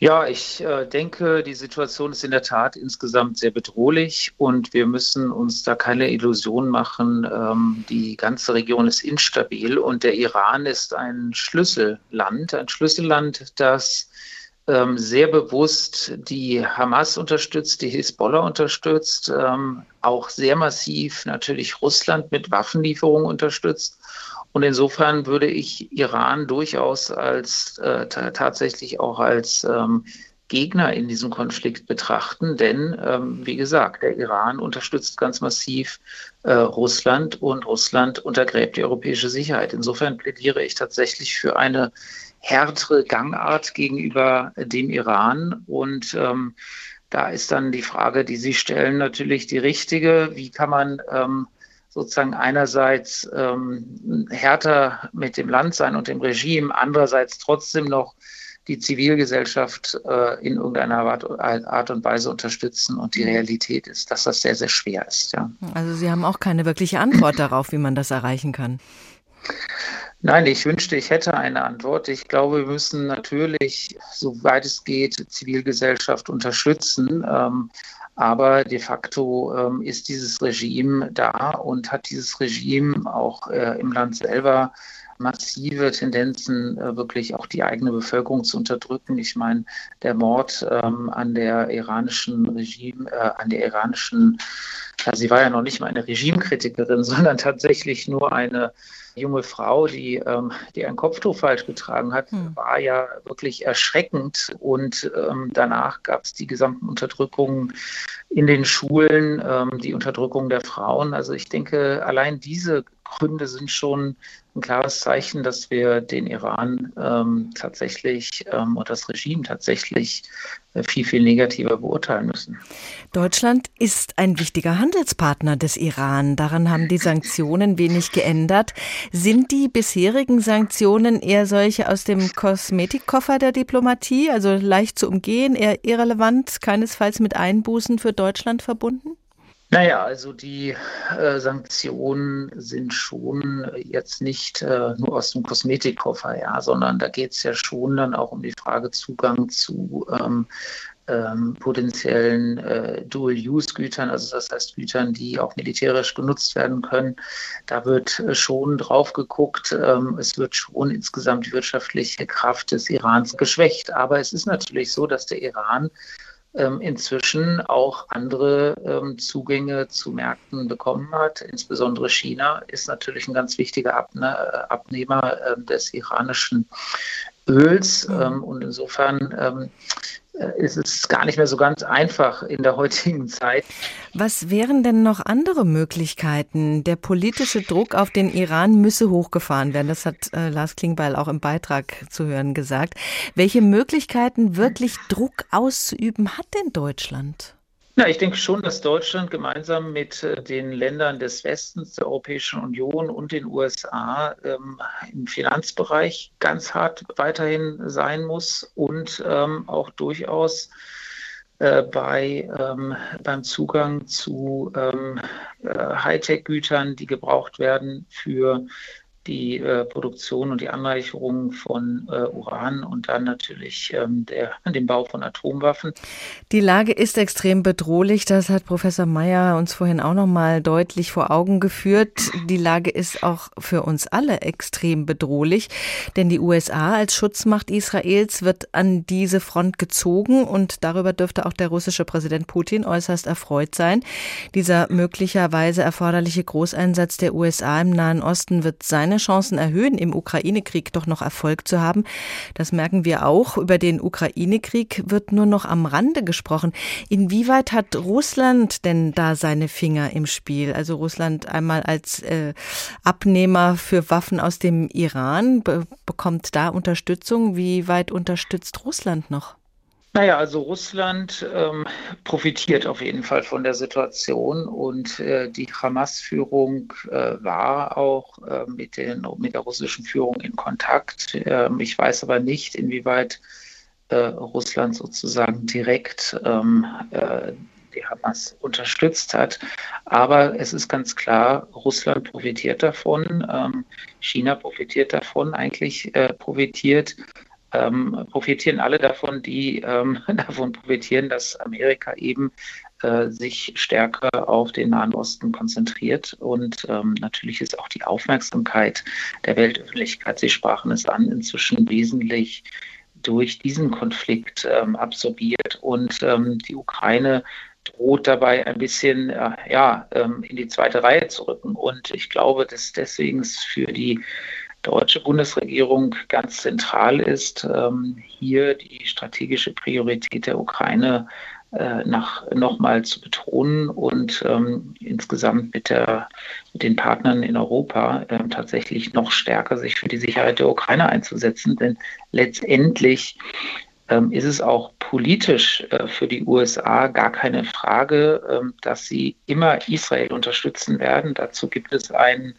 S19: Ja, ich äh, denke, die Situation ist in der Tat insgesamt sehr bedrohlich und wir müssen uns da keine Illusion machen. Ähm, die ganze Region ist instabil und der Iran ist ein Schlüsselland, ein Schlüsselland, das ähm, sehr bewusst die Hamas unterstützt, die Hisbollah unterstützt, ähm, auch sehr massiv natürlich Russland mit Waffenlieferungen unterstützt und insofern würde ich Iran durchaus als äh, tatsächlich auch als ähm, Gegner in diesem Konflikt betrachten, denn ähm, wie gesagt, der Iran unterstützt ganz massiv äh, Russland und Russland untergräbt die europäische Sicherheit. Insofern plädiere ich tatsächlich für eine härtere Gangart gegenüber dem Iran und ähm, da ist dann die Frage, die Sie stellen, natürlich die richtige. Wie kann man ähm, sozusagen einerseits ähm, härter mit dem Land sein und dem Regime, andererseits trotzdem noch die Zivilgesellschaft äh, in irgendeiner Art und Weise unterstützen. Und die Realität ist, dass das sehr, sehr schwer ist. Ja.
S2: Also Sie haben auch keine wirkliche Antwort darauf, wie man das erreichen kann.
S19: Nein, ich wünschte, ich hätte eine Antwort. Ich glaube, wir müssen natürlich, soweit es geht, Zivilgesellschaft unterstützen. Ähm, aber de facto ähm, ist dieses Regime da und hat dieses Regime auch äh, im Land selber massive Tendenzen, äh, wirklich auch die eigene Bevölkerung zu unterdrücken. Ich meine, der Mord ähm, an der iranischen Regime, äh, an der iranischen, ja, sie war ja noch nicht mal eine Regimekritikerin, sondern tatsächlich nur eine junge Frau, die, ähm, die ein Kopftuch falsch getragen hat, hm. war ja wirklich erschreckend. Und ähm, danach gab es die gesamten Unterdrückungen in den Schulen, ähm, die Unterdrückung der Frauen. Also ich denke, allein diese Gründe sind schon ein klares Zeichen, dass wir den Iran ähm, tatsächlich ähm, und das Regime tatsächlich viel, viel negativer beurteilen müssen.
S2: Deutschland ist ein wichtiger Handelspartner des Iran. Daran haben die Sanktionen wenig geändert. Sind die bisherigen Sanktionen eher solche aus dem Kosmetikkoffer der Diplomatie, also leicht zu umgehen, eher irrelevant, keinesfalls mit Einbußen für Deutschland verbunden?
S19: Naja, also die äh, Sanktionen sind schon jetzt nicht äh, nur aus dem Kosmetikkoffer, ja, sondern da geht es ja schon dann auch um die Frage Zugang zu ähm, ähm, potenziellen äh, Dual-Use-Gütern, also das heißt Gütern, die auch militärisch genutzt werden können. Da wird äh, schon drauf geguckt. Ähm, es wird schon insgesamt die wirtschaftliche Kraft des Irans geschwächt. Aber es ist natürlich so, dass der Iran inzwischen auch andere ähm, Zugänge zu Märkten bekommen hat. Insbesondere China ist natürlich ein ganz wichtiger Abne äh, Abnehmer äh, des iranischen Öls. Mhm. Ähm, und insofern ähm, ist es gar nicht mehr so ganz einfach in der heutigen Zeit.
S2: Was wären denn noch andere Möglichkeiten? Der politische Druck auf den Iran müsse hochgefahren werden. Das hat äh, Lars Klingbeil auch im Beitrag zu hören gesagt. Welche Möglichkeiten, wirklich Druck auszuüben, hat denn Deutschland?
S19: Ja, ich denke schon, dass Deutschland gemeinsam mit äh, den Ländern des Westens, der Europäischen Union und den USA ähm, im Finanzbereich ganz hart weiterhin sein muss und ähm, auch durchaus äh, bei, ähm, beim Zugang zu ähm, äh, Hightech-Gütern, die gebraucht werden für die äh, Produktion und die Anreicherung von äh, Uran und dann natürlich ähm, der, den Bau von Atomwaffen.
S2: Die Lage ist extrem bedrohlich. Das hat Professor Mayer uns vorhin auch noch mal deutlich vor Augen geführt. Die Lage ist auch für uns alle extrem bedrohlich, denn die USA als Schutzmacht Israels wird an diese Front gezogen und darüber dürfte auch der russische Präsident Putin äußerst erfreut sein. Dieser möglicherweise erforderliche Großeinsatz der USA im Nahen Osten wird seine Chancen erhöhen, im Ukraine-Krieg doch noch Erfolg zu haben. Das merken wir auch. Über den Ukraine-Krieg wird nur noch am Rande gesprochen. Inwieweit hat Russland denn da seine Finger im Spiel? Also Russland einmal als äh, Abnehmer für Waffen aus dem Iran be bekommt da Unterstützung. Wie weit unterstützt Russland noch?
S19: Naja, also Russland ähm, profitiert auf jeden Fall von der Situation und äh, die Hamas-Führung äh, war auch äh, mit, den, mit der russischen Führung in Kontakt. Ähm, ich weiß aber nicht, inwieweit äh, Russland sozusagen direkt ähm, äh, die Hamas unterstützt hat. Aber es ist ganz klar, Russland profitiert davon, ähm, China profitiert davon, eigentlich äh, profitiert ähm, profitieren alle davon, die ähm, davon profitieren, dass Amerika eben äh, sich stärker auf den Nahen Osten konzentriert. Und ähm, natürlich ist auch die Aufmerksamkeit der Weltöffentlichkeit, Sie sprachen es an, inzwischen wesentlich durch diesen Konflikt ähm, absorbiert. Und ähm, die Ukraine droht dabei ein bisschen äh, ja, ähm, in die zweite Reihe zu rücken. Und ich glaube, dass deswegen für die deutsche Bundesregierung ganz zentral ist, ähm, hier die strategische Priorität der Ukraine äh, nach, nochmal zu betonen und ähm, insgesamt mit, der, mit den Partnern in Europa äh, tatsächlich noch stärker sich für die Sicherheit der Ukraine einzusetzen. Denn letztendlich ähm, ist es auch politisch äh, für die USA gar keine Frage, ähm, dass sie immer Israel unterstützen werden. Dazu gibt es einen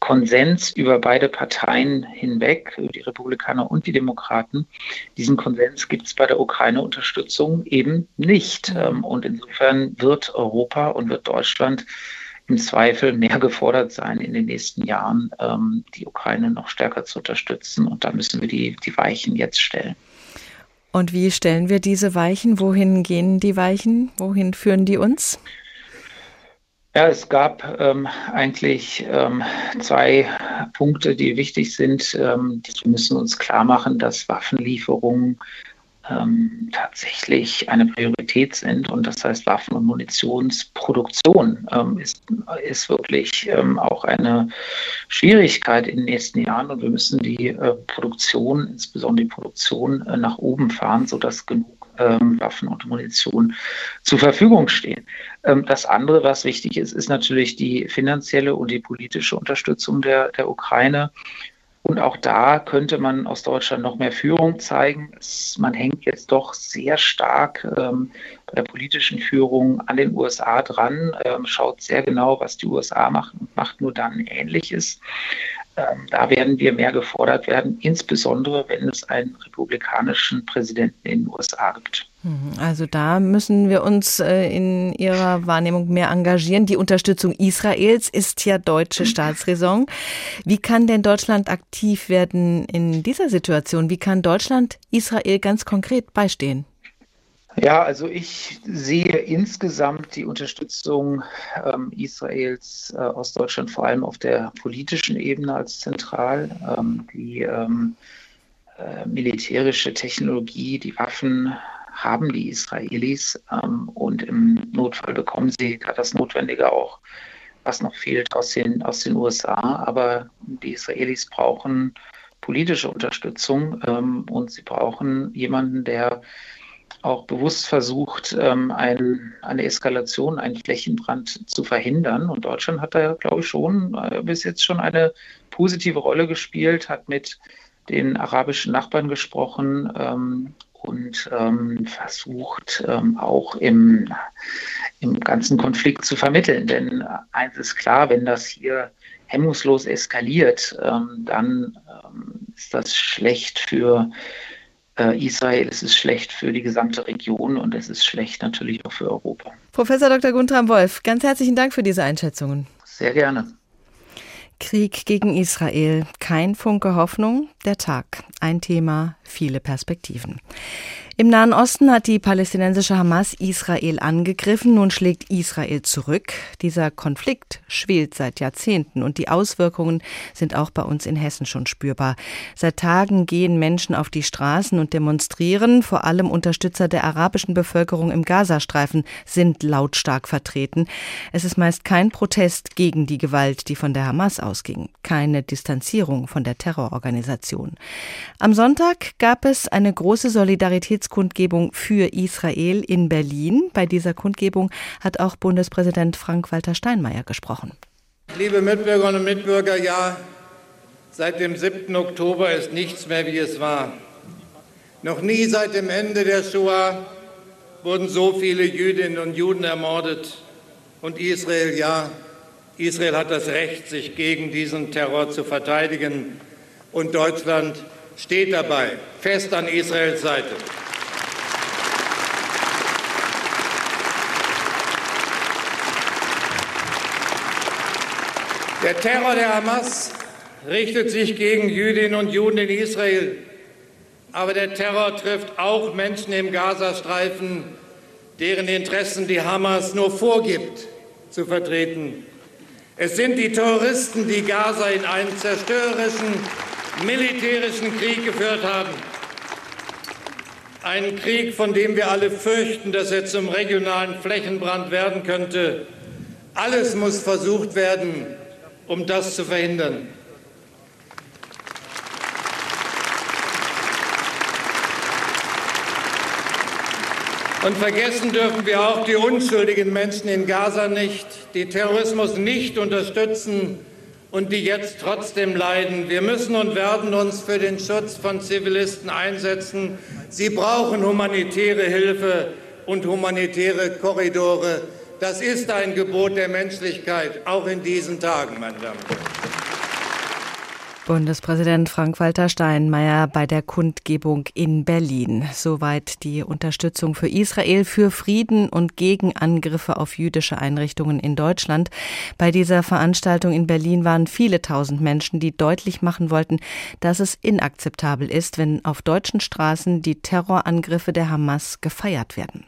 S19: Konsens über beide Parteien hinweg, die Republikaner und die Demokraten. Diesen Konsens gibt es bei der Ukraine-Unterstützung eben nicht. Ähm, und insofern wird Europa und wird Deutschland im Zweifel mehr gefordert sein, in den nächsten Jahren ähm, die Ukraine noch stärker zu unterstützen. Und da müssen wir die, die Weichen jetzt stellen.
S2: Und wie stellen wir diese Weichen? Wohin gehen die Weichen? Wohin führen die uns?
S19: Ja, es gab ähm, eigentlich ähm, zwei Punkte, die wichtig sind. Ähm, wir müssen uns klar machen, dass Waffenlieferungen ähm, tatsächlich eine Priorität sind. Und das heißt, Waffen- und Munitionsproduktion ähm, ist, ist wirklich ähm, auch eine Schwierigkeit in den nächsten Jahren. Und wir müssen die äh, Produktion, insbesondere die Produktion, äh, nach oben fahren, sodass genug ähm, Waffen und Munition zur Verfügung stehen. Ähm, das andere, was wichtig ist, ist natürlich die finanzielle und die politische Unterstützung der, der Ukraine. Und auch da könnte man aus Deutschland noch mehr Führung zeigen. Es, man hängt jetzt doch sehr stark ähm, bei der politischen Führung an den USA dran, ähm, schaut sehr genau, was die USA machen und macht nur dann Ähnliches. Ähm, da werden wir mehr gefordert werden, insbesondere wenn es einen republikanischen Präsidenten in den USA gibt.
S2: Mhm, also da müssen wir uns äh, in Ihrer Wahrnehmung mehr engagieren. Die Unterstützung Israels ist ja deutsche Staatsräson. Wie kann denn Deutschland aktiv werden in dieser Situation? Wie kann Deutschland Israel ganz konkret beistehen?
S19: Ja, also ich sehe insgesamt die Unterstützung ähm, Israels äh, aus Deutschland vor allem auf der politischen Ebene als zentral. Ähm, die ähm, äh, militärische Technologie, die Waffen haben die Israelis ähm, und im Notfall bekommen sie da das Notwendige auch, was noch fehlt, aus den, aus den USA. Aber die Israelis brauchen politische Unterstützung ähm, und sie brauchen jemanden, der auch bewusst versucht, ähm, ein, eine Eskalation, einen Flächenbrand zu verhindern. Und Deutschland hat da, glaube ich, schon äh, bis jetzt schon eine positive Rolle gespielt, hat mit den arabischen Nachbarn gesprochen ähm, und ähm, versucht ähm, auch im, im ganzen Konflikt zu vermitteln. Denn eins ist klar, wenn das hier hemmungslos eskaliert, ähm, dann ähm, ist das schlecht für äh, Israel, es ist schlecht für die gesamte Region und es ist schlecht natürlich auch für Europa.
S2: Professor Dr. Guntram Wolf, ganz herzlichen Dank für diese Einschätzungen.
S19: Sehr gerne.
S2: Krieg gegen Israel. Kein Funke Hoffnung, der Tag. Ein Thema, viele Perspektiven. Im Nahen Osten hat die palästinensische Hamas Israel angegriffen, nun schlägt Israel zurück. Dieser Konflikt schwelt seit Jahrzehnten und die Auswirkungen sind auch bei uns in Hessen schon spürbar. Seit Tagen gehen Menschen auf die Straßen und demonstrieren, vor allem Unterstützer der arabischen Bevölkerung im Gazastreifen sind lautstark vertreten. Es ist meist kein Protest gegen die Gewalt, die von der Hamas ausging, keine Distanzierung von der Terrororganisation. Am Sonntag gab es eine große Solidaritäts Kundgebung für Israel in Berlin. Bei dieser Kundgebung hat auch Bundespräsident Frank-Walter Steinmeier gesprochen.
S3: Liebe Mitbürgerinnen und Mitbürger, ja, seit dem 7. Oktober ist nichts mehr, wie es war. Noch nie seit dem Ende der Shoah wurden so viele Jüdinnen und Juden ermordet. Und Israel, ja, Israel hat das Recht, sich gegen diesen Terror zu verteidigen. Und Deutschland steht dabei, fest an Israels Seite. Der Terror der Hamas richtet sich gegen Jüdinnen und Juden in Israel. Aber der Terror trifft auch Menschen im Gazastreifen, deren Interessen die Hamas nur vorgibt zu vertreten. Es sind die Terroristen, die Gaza in einen zerstörerischen militärischen Krieg geführt haben. Einen Krieg, von dem wir alle fürchten, dass er zum regionalen Flächenbrand werden könnte. Alles muss versucht werden, um das zu verhindern. Und vergessen dürfen wir auch die unschuldigen Menschen in Gaza nicht, die Terrorismus nicht unterstützen und die jetzt trotzdem leiden. Wir müssen und werden uns für den Schutz von Zivilisten einsetzen. Sie brauchen humanitäre Hilfe und humanitäre Korridore. Das ist ein Gebot der Menschlichkeit, auch in diesen Tagen, meine Damen und Herren.
S2: Bundespräsident Frank-Walter Steinmeier bei der Kundgebung in Berlin. Soweit die Unterstützung für Israel, für Frieden und gegen Angriffe auf jüdische Einrichtungen in Deutschland. Bei dieser Veranstaltung in Berlin waren viele tausend Menschen, die deutlich machen wollten, dass es inakzeptabel ist, wenn auf deutschen Straßen die Terrorangriffe der Hamas gefeiert werden.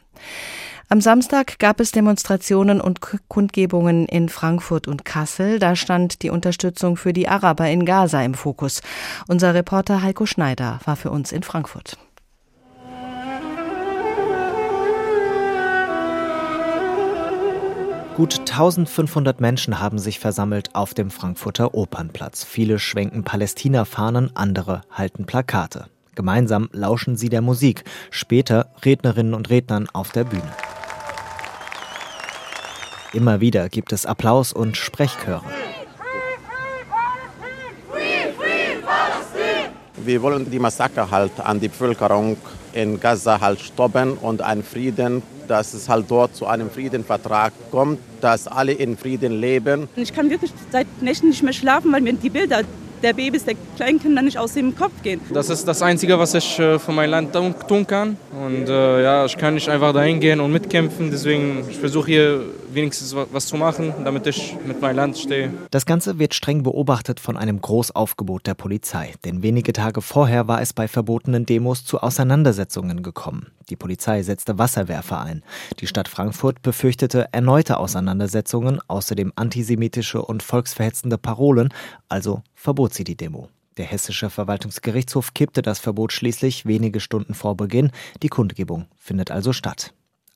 S2: Am Samstag gab es Demonstrationen und Kundgebungen in Frankfurt und Kassel. Da stand die Unterstützung für die Araber in Gaza im Fokus. Unser Reporter Heiko Schneider war für uns in Frankfurt.
S20: Gut 1500 Menschen haben sich versammelt auf dem Frankfurter Opernplatz. Viele schwenken Palästina-Fahnen, andere halten Plakate. Gemeinsam lauschen sie der Musik, später Rednerinnen und Rednern auf der Bühne. Immer wieder gibt es Applaus und Sprechchöre.
S4: Wir wollen die Massaker halt an die Bevölkerung in Gaza halt stoppen und einen Frieden, dass es halt dort zu einem Friedenvertrag kommt, dass alle in Frieden leben.
S21: Ich kann wirklich seit Nächten nicht mehr schlafen, weil mir die Bilder der Babys, der Kleinkinder nicht aus dem Kopf gehen.
S22: Das ist das Einzige, was ich äh, für mein Land tun kann. Und äh, ja, ich kann nicht einfach dahin gehen und mitkämpfen. Deswegen ich versuche hier wenigstens was zu machen, damit ich mit meinem Land stehe.
S20: Das Ganze wird streng beobachtet von einem Großaufgebot der Polizei. Denn wenige Tage vorher war es bei verbotenen Demos zu Auseinandersetzungen gekommen. Die Polizei setzte Wasserwerfer ein. Die Stadt Frankfurt befürchtete erneute Auseinandersetzungen, außerdem antisemitische und volksverhetzende Parolen, also verbot sie die Demo. Der hessische Verwaltungsgerichtshof kippte das Verbot schließlich wenige Stunden vor Beginn. Die Kundgebung findet also statt.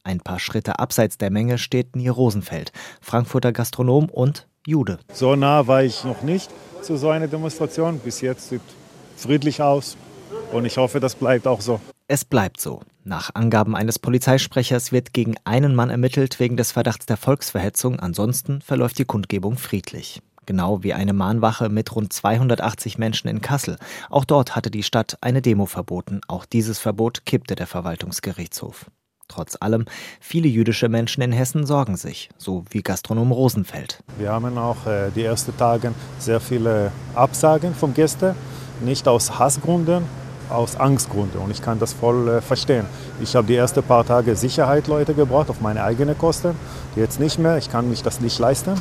S20: Ein paar Schritte abseits der Menge steht Nier Rosenfeld, Frankfurter Gastronom und Jude.
S7: So nah war ich noch nicht zu so einer Demonstration. Bis jetzt sieht friedlich aus und ich hoffe, das bleibt auch so.
S20: Es bleibt so. Nach Angaben eines Polizeisprechers wird gegen einen Mann ermittelt wegen des Verdachts der Volksverhetzung. Ansonsten verläuft die Kundgebung friedlich. Genau wie eine Mahnwache mit rund 280 Menschen in Kassel. Auch dort hatte die Stadt eine Demo verboten. Auch dieses Verbot kippte der Verwaltungsgerichtshof. Trotz allem, viele jüdische Menschen in Hessen sorgen sich, so wie Gastronom Rosenfeld.
S7: Wir haben auch äh, die ersten Tage sehr viele Absagen von Gästen, nicht aus Hassgründen, aus Angstgründen. Und ich kann das voll äh, verstehen. Ich habe die ersten paar Tage Sicherheit Leute gebraucht auf meine eigene Kosten. Jetzt nicht mehr, ich kann mich das nicht leisten.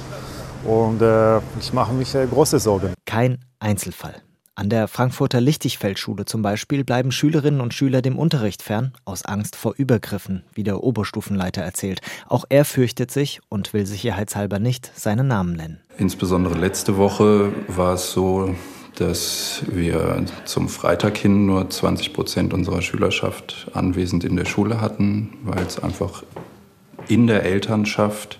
S7: Und äh, ich mache mich äh, große Sorgen.
S20: Kein Einzelfall. An der Frankfurter Lichtigfeldschule zum Beispiel bleiben Schülerinnen und Schüler dem Unterricht fern, aus Angst vor Übergriffen, wie der Oberstufenleiter erzählt. Auch er fürchtet sich und will sicherheitshalber nicht seinen Namen nennen.
S23: Insbesondere letzte Woche war es so, dass wir zum Freitag hin nur 20 Prozent unserer Schülerschaft anwesend in der Schule hatten, weil es einfach in der Elternschaft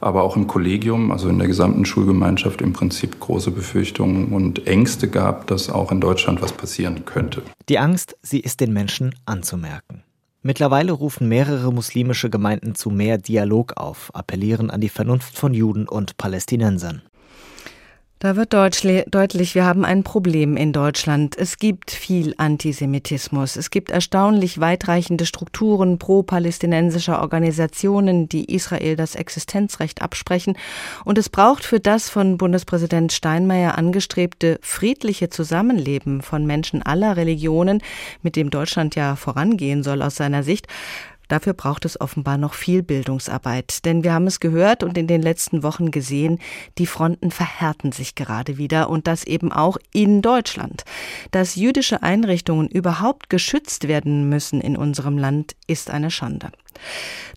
S23: aber auch im Kollegium, also in der gesamten Schulgemeinschaft im Prinzip große Befürchtungen und Ängste gab, dass auch in Deutschland was passieren könnte.
S20: Die Angst, sie ist den Menschen anzumerken. Mittlerweile rufen mehrere muslimische Gemeinden zu mehr Dialog auf, appellieren an die Vernunft von Juden und Palästinensern.
S2: Da wird deutlich, wir haben ein Problem in Deutschland. Es gibt viel Antisemitismus. Es gibt erstaunlich weitreichende Strukturen pro-palästinensischer Organisationen, die Israel das Existenzrecht absprechen. Und es braucht für das von Bundespräsident Steinmeier angestrebte friedliche Zusammenleben von Menschen aller Religionen, mit dem Deutschland ja vorangehen soll aus seiner Sicht, Dafür braucht es offenbar noch viel Bildungsarbeit. Denn wir haben es gehört und in den letzten Wochen gesehen, die Fronten verhärten sich gerade wieder und das eben auch in Deutschland. Dass jüdische Einrichtungen überhaupt geschützt werden müssen in unserem Land, ist eine Schande.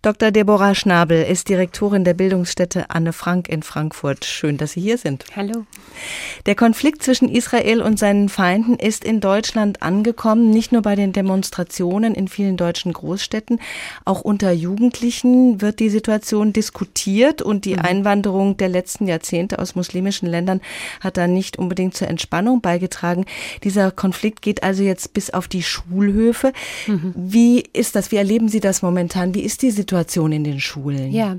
S2: Dr. Deborah Schnabel ist Direktorin der Bildungsstätte Anne Frank in Frankfurt. Schön, dass Sie hier sind.
S24: Hallo.
S2: Der Konflikt zwischen Israel und seinen Feinden ist in Deutschland angekommen, nicht nur bei den Demonstrationen in vielen deutschen Großstädten, auch unter Jugendlichen wird die Situation diskutiert und die mhm. Einwanderung der letzten Jahrzehnte aus muslimischen Ländern hat da nicht unbedingt zur Entspannung beigetragen. Dieser Konflikt geht also jetzt bis auf die Schulhöfe. Mhm. Wie ist das? Wie erleben Sie das momentan? Wie ist die Situation in den Schulen?
S24: Ja,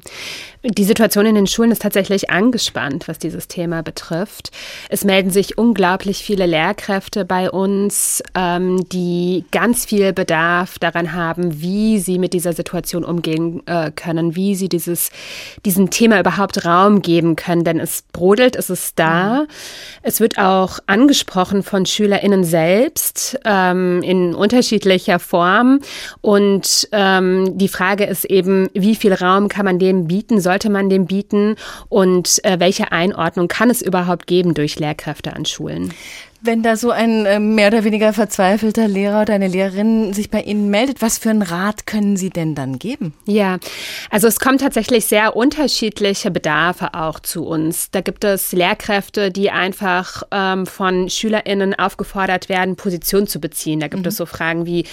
S24: die Situation in den Schulen ist tatsächlich angespannt, was dieses Thema betrifft. Es melden sich unglaublich viele Lehrkräfte bei uns, ähm, die ganz viel Bedarf daran haben, wie sie mit dieser Situation umgehen äh, können, wie sie dieses, diesem Thema überhaupt Raum geben können. Denn es brodelt, es ist da. Mhm. Es wird auch angesprochen von SchülerInnen selbst ähm, in unterschiedlicher Form. Und ähm, die Frage Frage ist eben, wie viel Raum kann man dem bieten, sollte man dem bieten und äh, welche Einordnung kann es überhaupt geben durch Lehrkräfte an Schulen?
S2: Wenn da so ein äh, mehr oder weniger verzweifelter Lehrer oder eine Lehrerin sich bei Ihnen meldet, was für einen Rat können Sie denn dann geben?
S24: Ja, also es kommen tatsächlich sehr unterschiedliche Bedarfe auch zu uns. Da gibt es Lehrkräfte, die einfach ähm, von SchülerInnen aufgefordert werden, Position zu beziehen. Da gibt mhm. es so Fragen wie,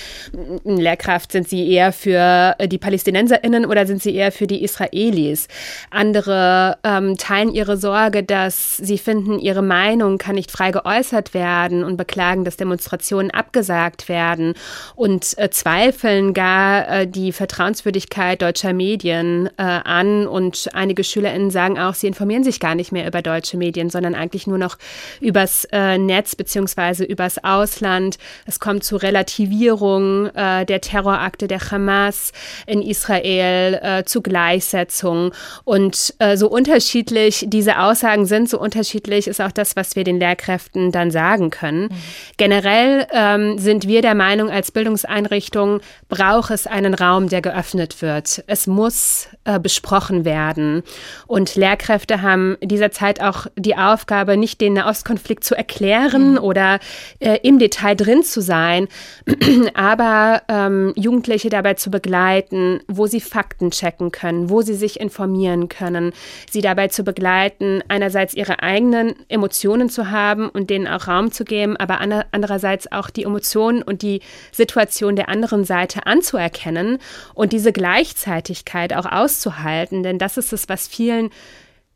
S24: Lehrkraft, sind Sie eher für äh, die PalästinenserInnen oder sind Sie eher für die Israelis? Andere ähm, teilen ihre Sorge, dass sie finden, ihre Meinung kann nicht frei geäußert werden werden und beklagen, dass Demonstrationen abgesagt werden und äh, zweifeln gar äh, die Vertrauenswürdigkeit deutscher Medien äh, an. Und einige SchülerInnen sagen auch, sie informieren sich gar nicht mehr über deutsche Medien, sondern eigentlich nur noch übers äh, Netz beziehungsweise übers Ausland. Es kommt zu Relativierung äh, der Terrorakte der Hamas in Israel, äh, zu Gleichsetzung. Und so unterschiedlich diese Aussagen sind, so unterschiedlich ist auch das, was wir den Lehrkräften dann sagen sagen können. Mhm. Generell ähm, sind wir der Meinung, als Bildungseinrichtung braucht es einen Raum, der geöffnet wird. Es muss äh, besprochen werden. Und Lehrkräfte haben in dieser Zeit auch die Aufgabe, nicht den Nahostkonflikt zu erklären mhm. oder äh, im Detail drin zu sein, aber ähm, Jugendliche dabei zu begleiten, wo sie Fakten checken können, wo sie sich informieren können, sie dabei zu begleiten, einerseits ihre eigenen Emotionen zu haben und denen auch Raum Raum zu geben, aber andererseits auch die Emotionen und die Situation der anderen Seite anzuerkennen und diese Gleichzeitigkeit auch auszuhalten, denn das ist es, was vielen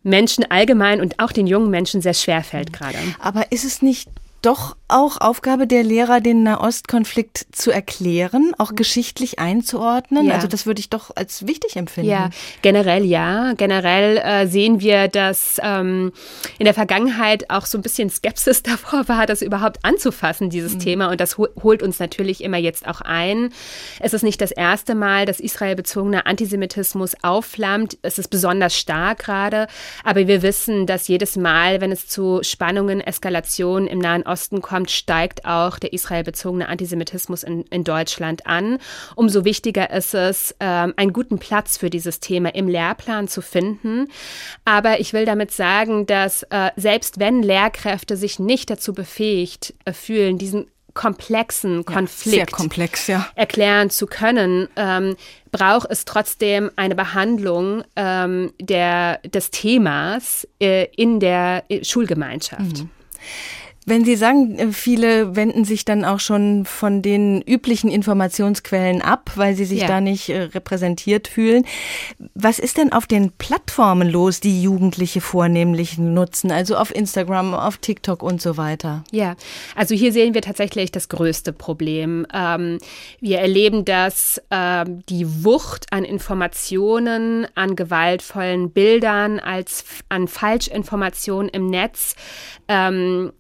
S24: Menschen allgemein und auch den jungen Menschen sehr schwer fällt gerade.
S2: Aber ist es nicht doch auch Aufgabe der Lehrer, den Nahostkonflikt zu erklären, auch mhm. geschichtlich einzuordnen? Ja. Also das würde ich doch als wichtig empfinden.
S24: Ja, generell ja. Generell äh, sehen wir, dass ähm, in der Vergangenheit auch so ein bisschen Skepsis davor war, das überhaupt anzufassen, dieses mhm. Thema. Und das holt uns natürlich immer jetzt auch ein. Es ist nicht das erste Mal, dass israelbezogener Antisemitismus aufflammt. Es ist besonders stark gerade. Aber wir wissen, dass jedes Mal, wenn es zu Spannungen, Eskalationen im Nahen Osten Osten kommt, steigt auch der israelbezogene Antisemitismus in, in Deutschland an. Umso wichtiger ist es, ähm, einen guten Platz für dieses Thema im Lehrplan zu finden. Aber ich will damit sagen, dass äh, selbst wenn Lehrkräfte sich nicht dazu befähigt äh, fühlen, diesen komplexen Konflikt
S2: ja, komplex, ja.
S24: erklären zu können, ähm, braucht es trotzdem eine Behandlung ähm, der, des Themas äh, in der äh, Schulgemeinschaft. Mhm.
S2: Wenn Sie sagen, äh, viele wenden sich dann auch schon von den üblichen Informationsquellen ab, weil sie sich ja. da nicht äh, repräsentiert fühlen. Was ist denn auf den Plattformen los, die Jugendliche vornehmlich nutzen? Also auf Instagram, auf TikTok und so weiter?
S24: Ja, also hier sehen wir tatsächlich das größte Problem. Ähm, wir erleben, dass ähm, die Wucht an Informationen, an gewaltvollen Bildern, als an Falschinformationen im Netz ähm,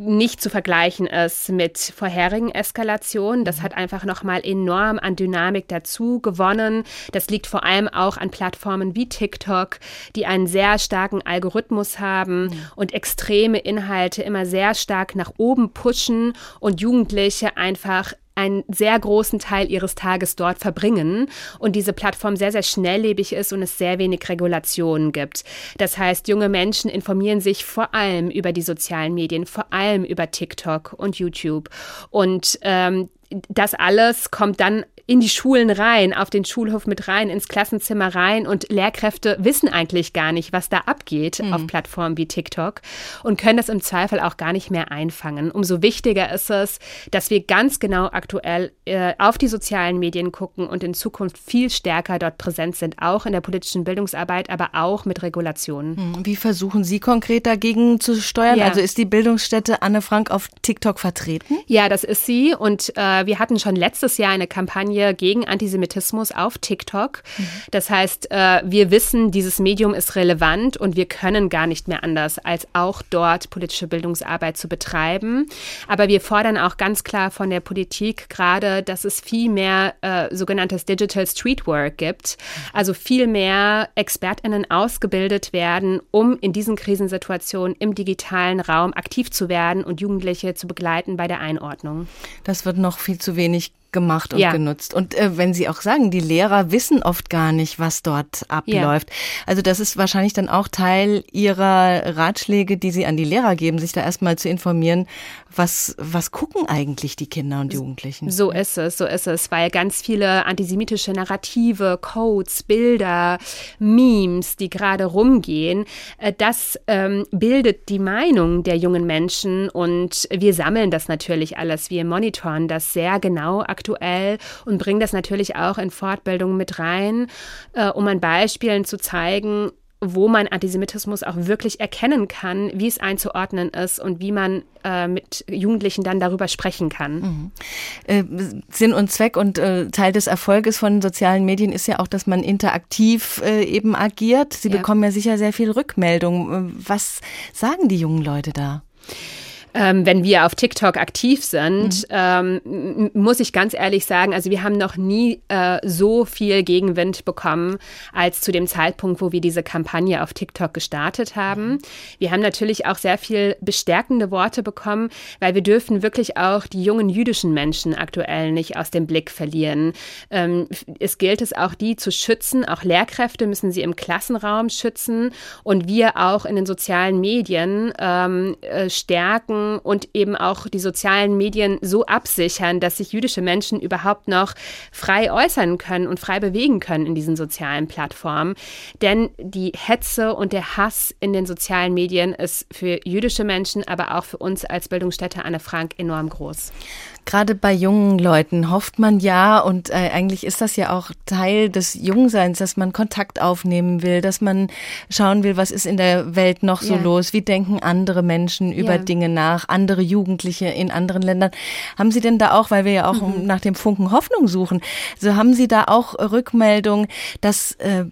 S24: nicht zu vergleichen ist mit vorherigen Eskalationen. Das hat einfach nochmal enorm an Dynamik dazu gewonnen. Das liegt vor allem auch an Plattformen wie TikTok, die einen sehr starken Algorithmus haben mhm. und extreme Inhalte immer sehr stark nach oben pushen und Jugendliche einfach einen sehr großen Teil ihres Tages dort verbringen und diese Plattform sehr, sehr schnelllebig ist und es sehr wenig Regulationen gibt. Das heißt, junge Menschen informieren sich vor allem über die sozialen Medien, vor allem über TikTok und YouTube. Und ähm, das alles kommt dann in die Schulen rein, auf den Schulhof mit rein, ins Klassenzimmer rein und Lehrkräfte wissen eigentlich gar nicht, was da abgeht mhm. auf Plattformen wie TikTok und können das im Zweifel auch gar nicht mehr einfangen. Umso wichtiger ist es, dass wir ganz genau aktuell äh, auf die sozialen Medien gucken und in Zukunft viel stärker dort präsent sind, auch in der politischen Bildungsarbeit, aber auch mit Regulationen.
S2: Mhm. Wie versuchen Sie konkret dagegen zu steuern? Ja. Also ist die Bildungsstätte Anne Frank auf TikTok vertreten?
S24: Ja, das ist sie und äh, wir hatten schon letztes Jahr eine Kampagne Kampagne gegen Antisemitismus auf TikTok. Mhm. Das heißt, äh, wir wissen, dieses Medium ist relevant und wir können gar nicht mehr anders, als auch dort politische Bildungsarbeit zu betreiben. Aber wir fordern auch ganz klar von der Politik gerade, dass es viel mehr äh, sogenanntes Digital Streetwork gibt, also viel mehr ExpertInnen ausgebildet werden, um in diesen Krisensituationen im digitalen Raum aktiv zu werden und Jugendliche zu begleiten bei der Einordnung.
S2: Das wird noch viel zu wenig gemacht und ja. genutzt. Und äh, wenn Sie auch sagen, die Lehrer wissen oft gar nicht, was dort abläuft. Ja. Also das ist wahrscheinlich dann auch Teil Ihrer Ratschläge, die Sie an die Lehrer geben, sich da erstmal zu informieren, was, was gucken eigentlich die Kinder und Jugendlichen?
S24: So ist es, so ist es, weil ganz viele antisemitische Narrative, Codes, Bilder, Memes, die gerade rumgehen, äh, das ähm, bildet die Meinung der jungen Menschen und wir sammeln das natürlich alles. Wir monitoren das sehr genau aktuell und bringen das natürlich auch in Fortbildungen mit rein, äh, um an Beispielen zu zeigen, wo man Antisemitismus auch wirklich erkennen kann, wie es einzuordnen ist und wie man äh, mit Jugendlichen dann darüber sprechen kann. Mhm.
S2: Äh, Sinn und Zweck und äh, Teil des Erfolges von sozialen Medien ist ja auch, dass man interaktiv äh, eben agiert. Sie ja. bekommen ja sicher sehr viel Rückmeldung. Äh, was sagen die jungen Leute da?
S24: Ähm, wenn wir auf TikTok aktiv sind, mhm. ähm, muss ich ganz ehrlich sagen, also wir haben noch nie äh, so viel Gegenwind bekommen als zu dem Zeitpunkt, wo wir diese Kampagne auf TikTok gestartet haben. Mhm. Wir haben natürlich auch sehr viel bestärkende Worte bekommen, weil wir dürfen wirklich auch die jungen jüdischen Menschen aktuell nicht aus dem Blick verlieren. Ähm, es gilt es auch, die zu schützen. Auch Lehrkräfte müssen sie im Klassenraum schützen und wir auch in den sozialen Medien ähm, stärken und eben auch die sozialen Medien so absichern, dass sich jüdische Menschen überhaupt noch frei äußern können und frei bewegen können in diesen sozialen Plattformen. Denn die Hetze und der Hass in den sozialen Medien ist für jüdische Menschen, aber auch für uns als Bildungsstätte Anne Frank enorm groß.
S2: Gerade bei jungen Leuten hofft man ja, und äh, eigentlich ist das ja auch Teil des Jungseins, dass man Kontakt aufnehmen will, dass man schauen will, was ist in der Welt noch so ja. los, wie denken andere Menschen über ja. Dinge nach, andere Jugendliche in anderen Ländern. Haben Sie denn da auch, weil wir ja auch mhm. nach dem Funken Hoffnung suchen, so haben Sie da auch Rückmeldung, dass äh,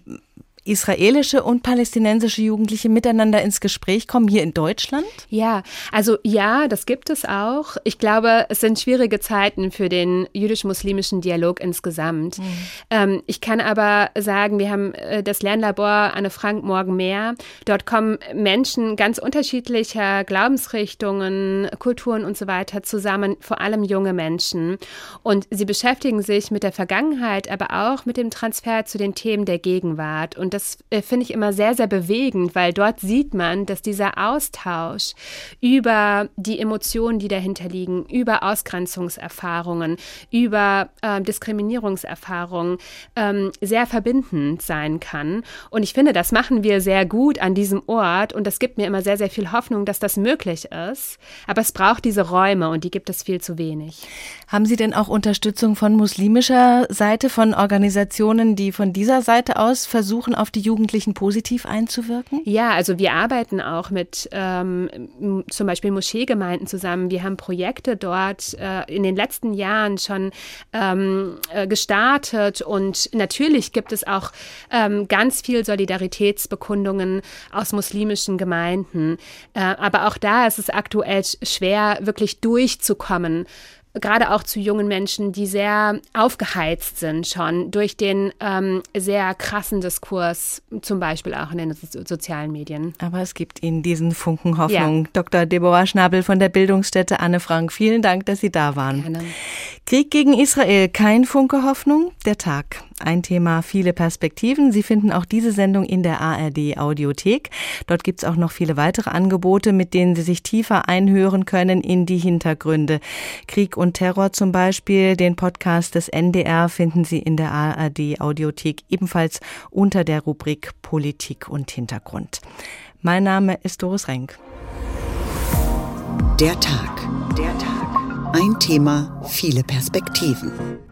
S2: israelische und palästinensische Jugendliche miteinander ins Gespräch kommen hier in Deutschland?
S24: Ja, also ja, das gibt es auch. Ich glaube, es sind schwierige Zeiten für den jüdisch-muslimischen Dialog insgesamt. Mhm. Ähm, ich kann aber sagen, wir haben äh, das Lernlabor Anne Frank morgen mehr. Dort kommen Menschen ganz unterschiedlicher Glaubensrichtungen, Kulturen und so weiter zusammen, vor allem junge Menschen. Und sie beschäftigen sich mit der Vergangenheit, aber auch mit dem Transfer zu den Themen der Gegenwart. Und das äh, finde ich immer sehr, sehr bewegend, weil dort sieht man, dass dieser Austausch über die Emotionen, die dahinter liegen, über Ausgrenzungserfahrungen, über äh, Diskriminierungserfahrungen ähm, sehr verbindend sein kann. Und ich finde, das machen wir sehr gut an diesem Ort und das gibt mir immer sehr, sehr viel Hoffnung, dass das möglich ist. Aber es braucht diese Räume und die gibt es viel zu wenig.
S2: Haben Sie denn auch Unterstützung von muslimischer Seite, von Organisationen, die von dieser Seite aus versuchen, auf die Jugendlichen positiv einzuwirken?
S24: Ja, also wir arbeiten auch mit ähm, zum Beispiel Moscheegemeinden zusammen. Wir haben Projekte dort äh, in den letzten Jahren schon ähm, äh, gestartet und natürlich gibt es auch ähm, ganz viel Solidaritätsbekundungen aus muslimischen Gemeinden. Äh, aber auch da ist es aktuell schwer, wirklich durchzukommen gerade auch zu jungen Menschen, die sehr aufgeheizt sind schon durch den ähm, sehr krassen Diskurs, zum Beispiel auch in den so sozialen Medien.
S2: Aber es gibt Ihnen diesen Funken Hoffnung. Ja. Dr. Deborah Schnabel von der Bildungsstätte Anne Frank, vielen Dank, dass Sie da waren. Gerne. Krieg gegen Israel, kein Funke Hoffnung, der Tag. Ein Thema, viele Perspektiven. Sie finden auch diese Sendung in der ARD Audiothek. Dort gibt es auch noch viele weitere Angebote, mit denen Sie sich tiefer einhören können in die Hintergründe. Krieg und Terror zum Beispiel, den Podcast des NDR finden Sie in der ARD Audiothek ebenfalls unter der Rubrik Politik und Hintergrund. Mein Name ist Doris Renk.
S25: Der Tag. Der Tag. Ein Thema, viele Perspektiven.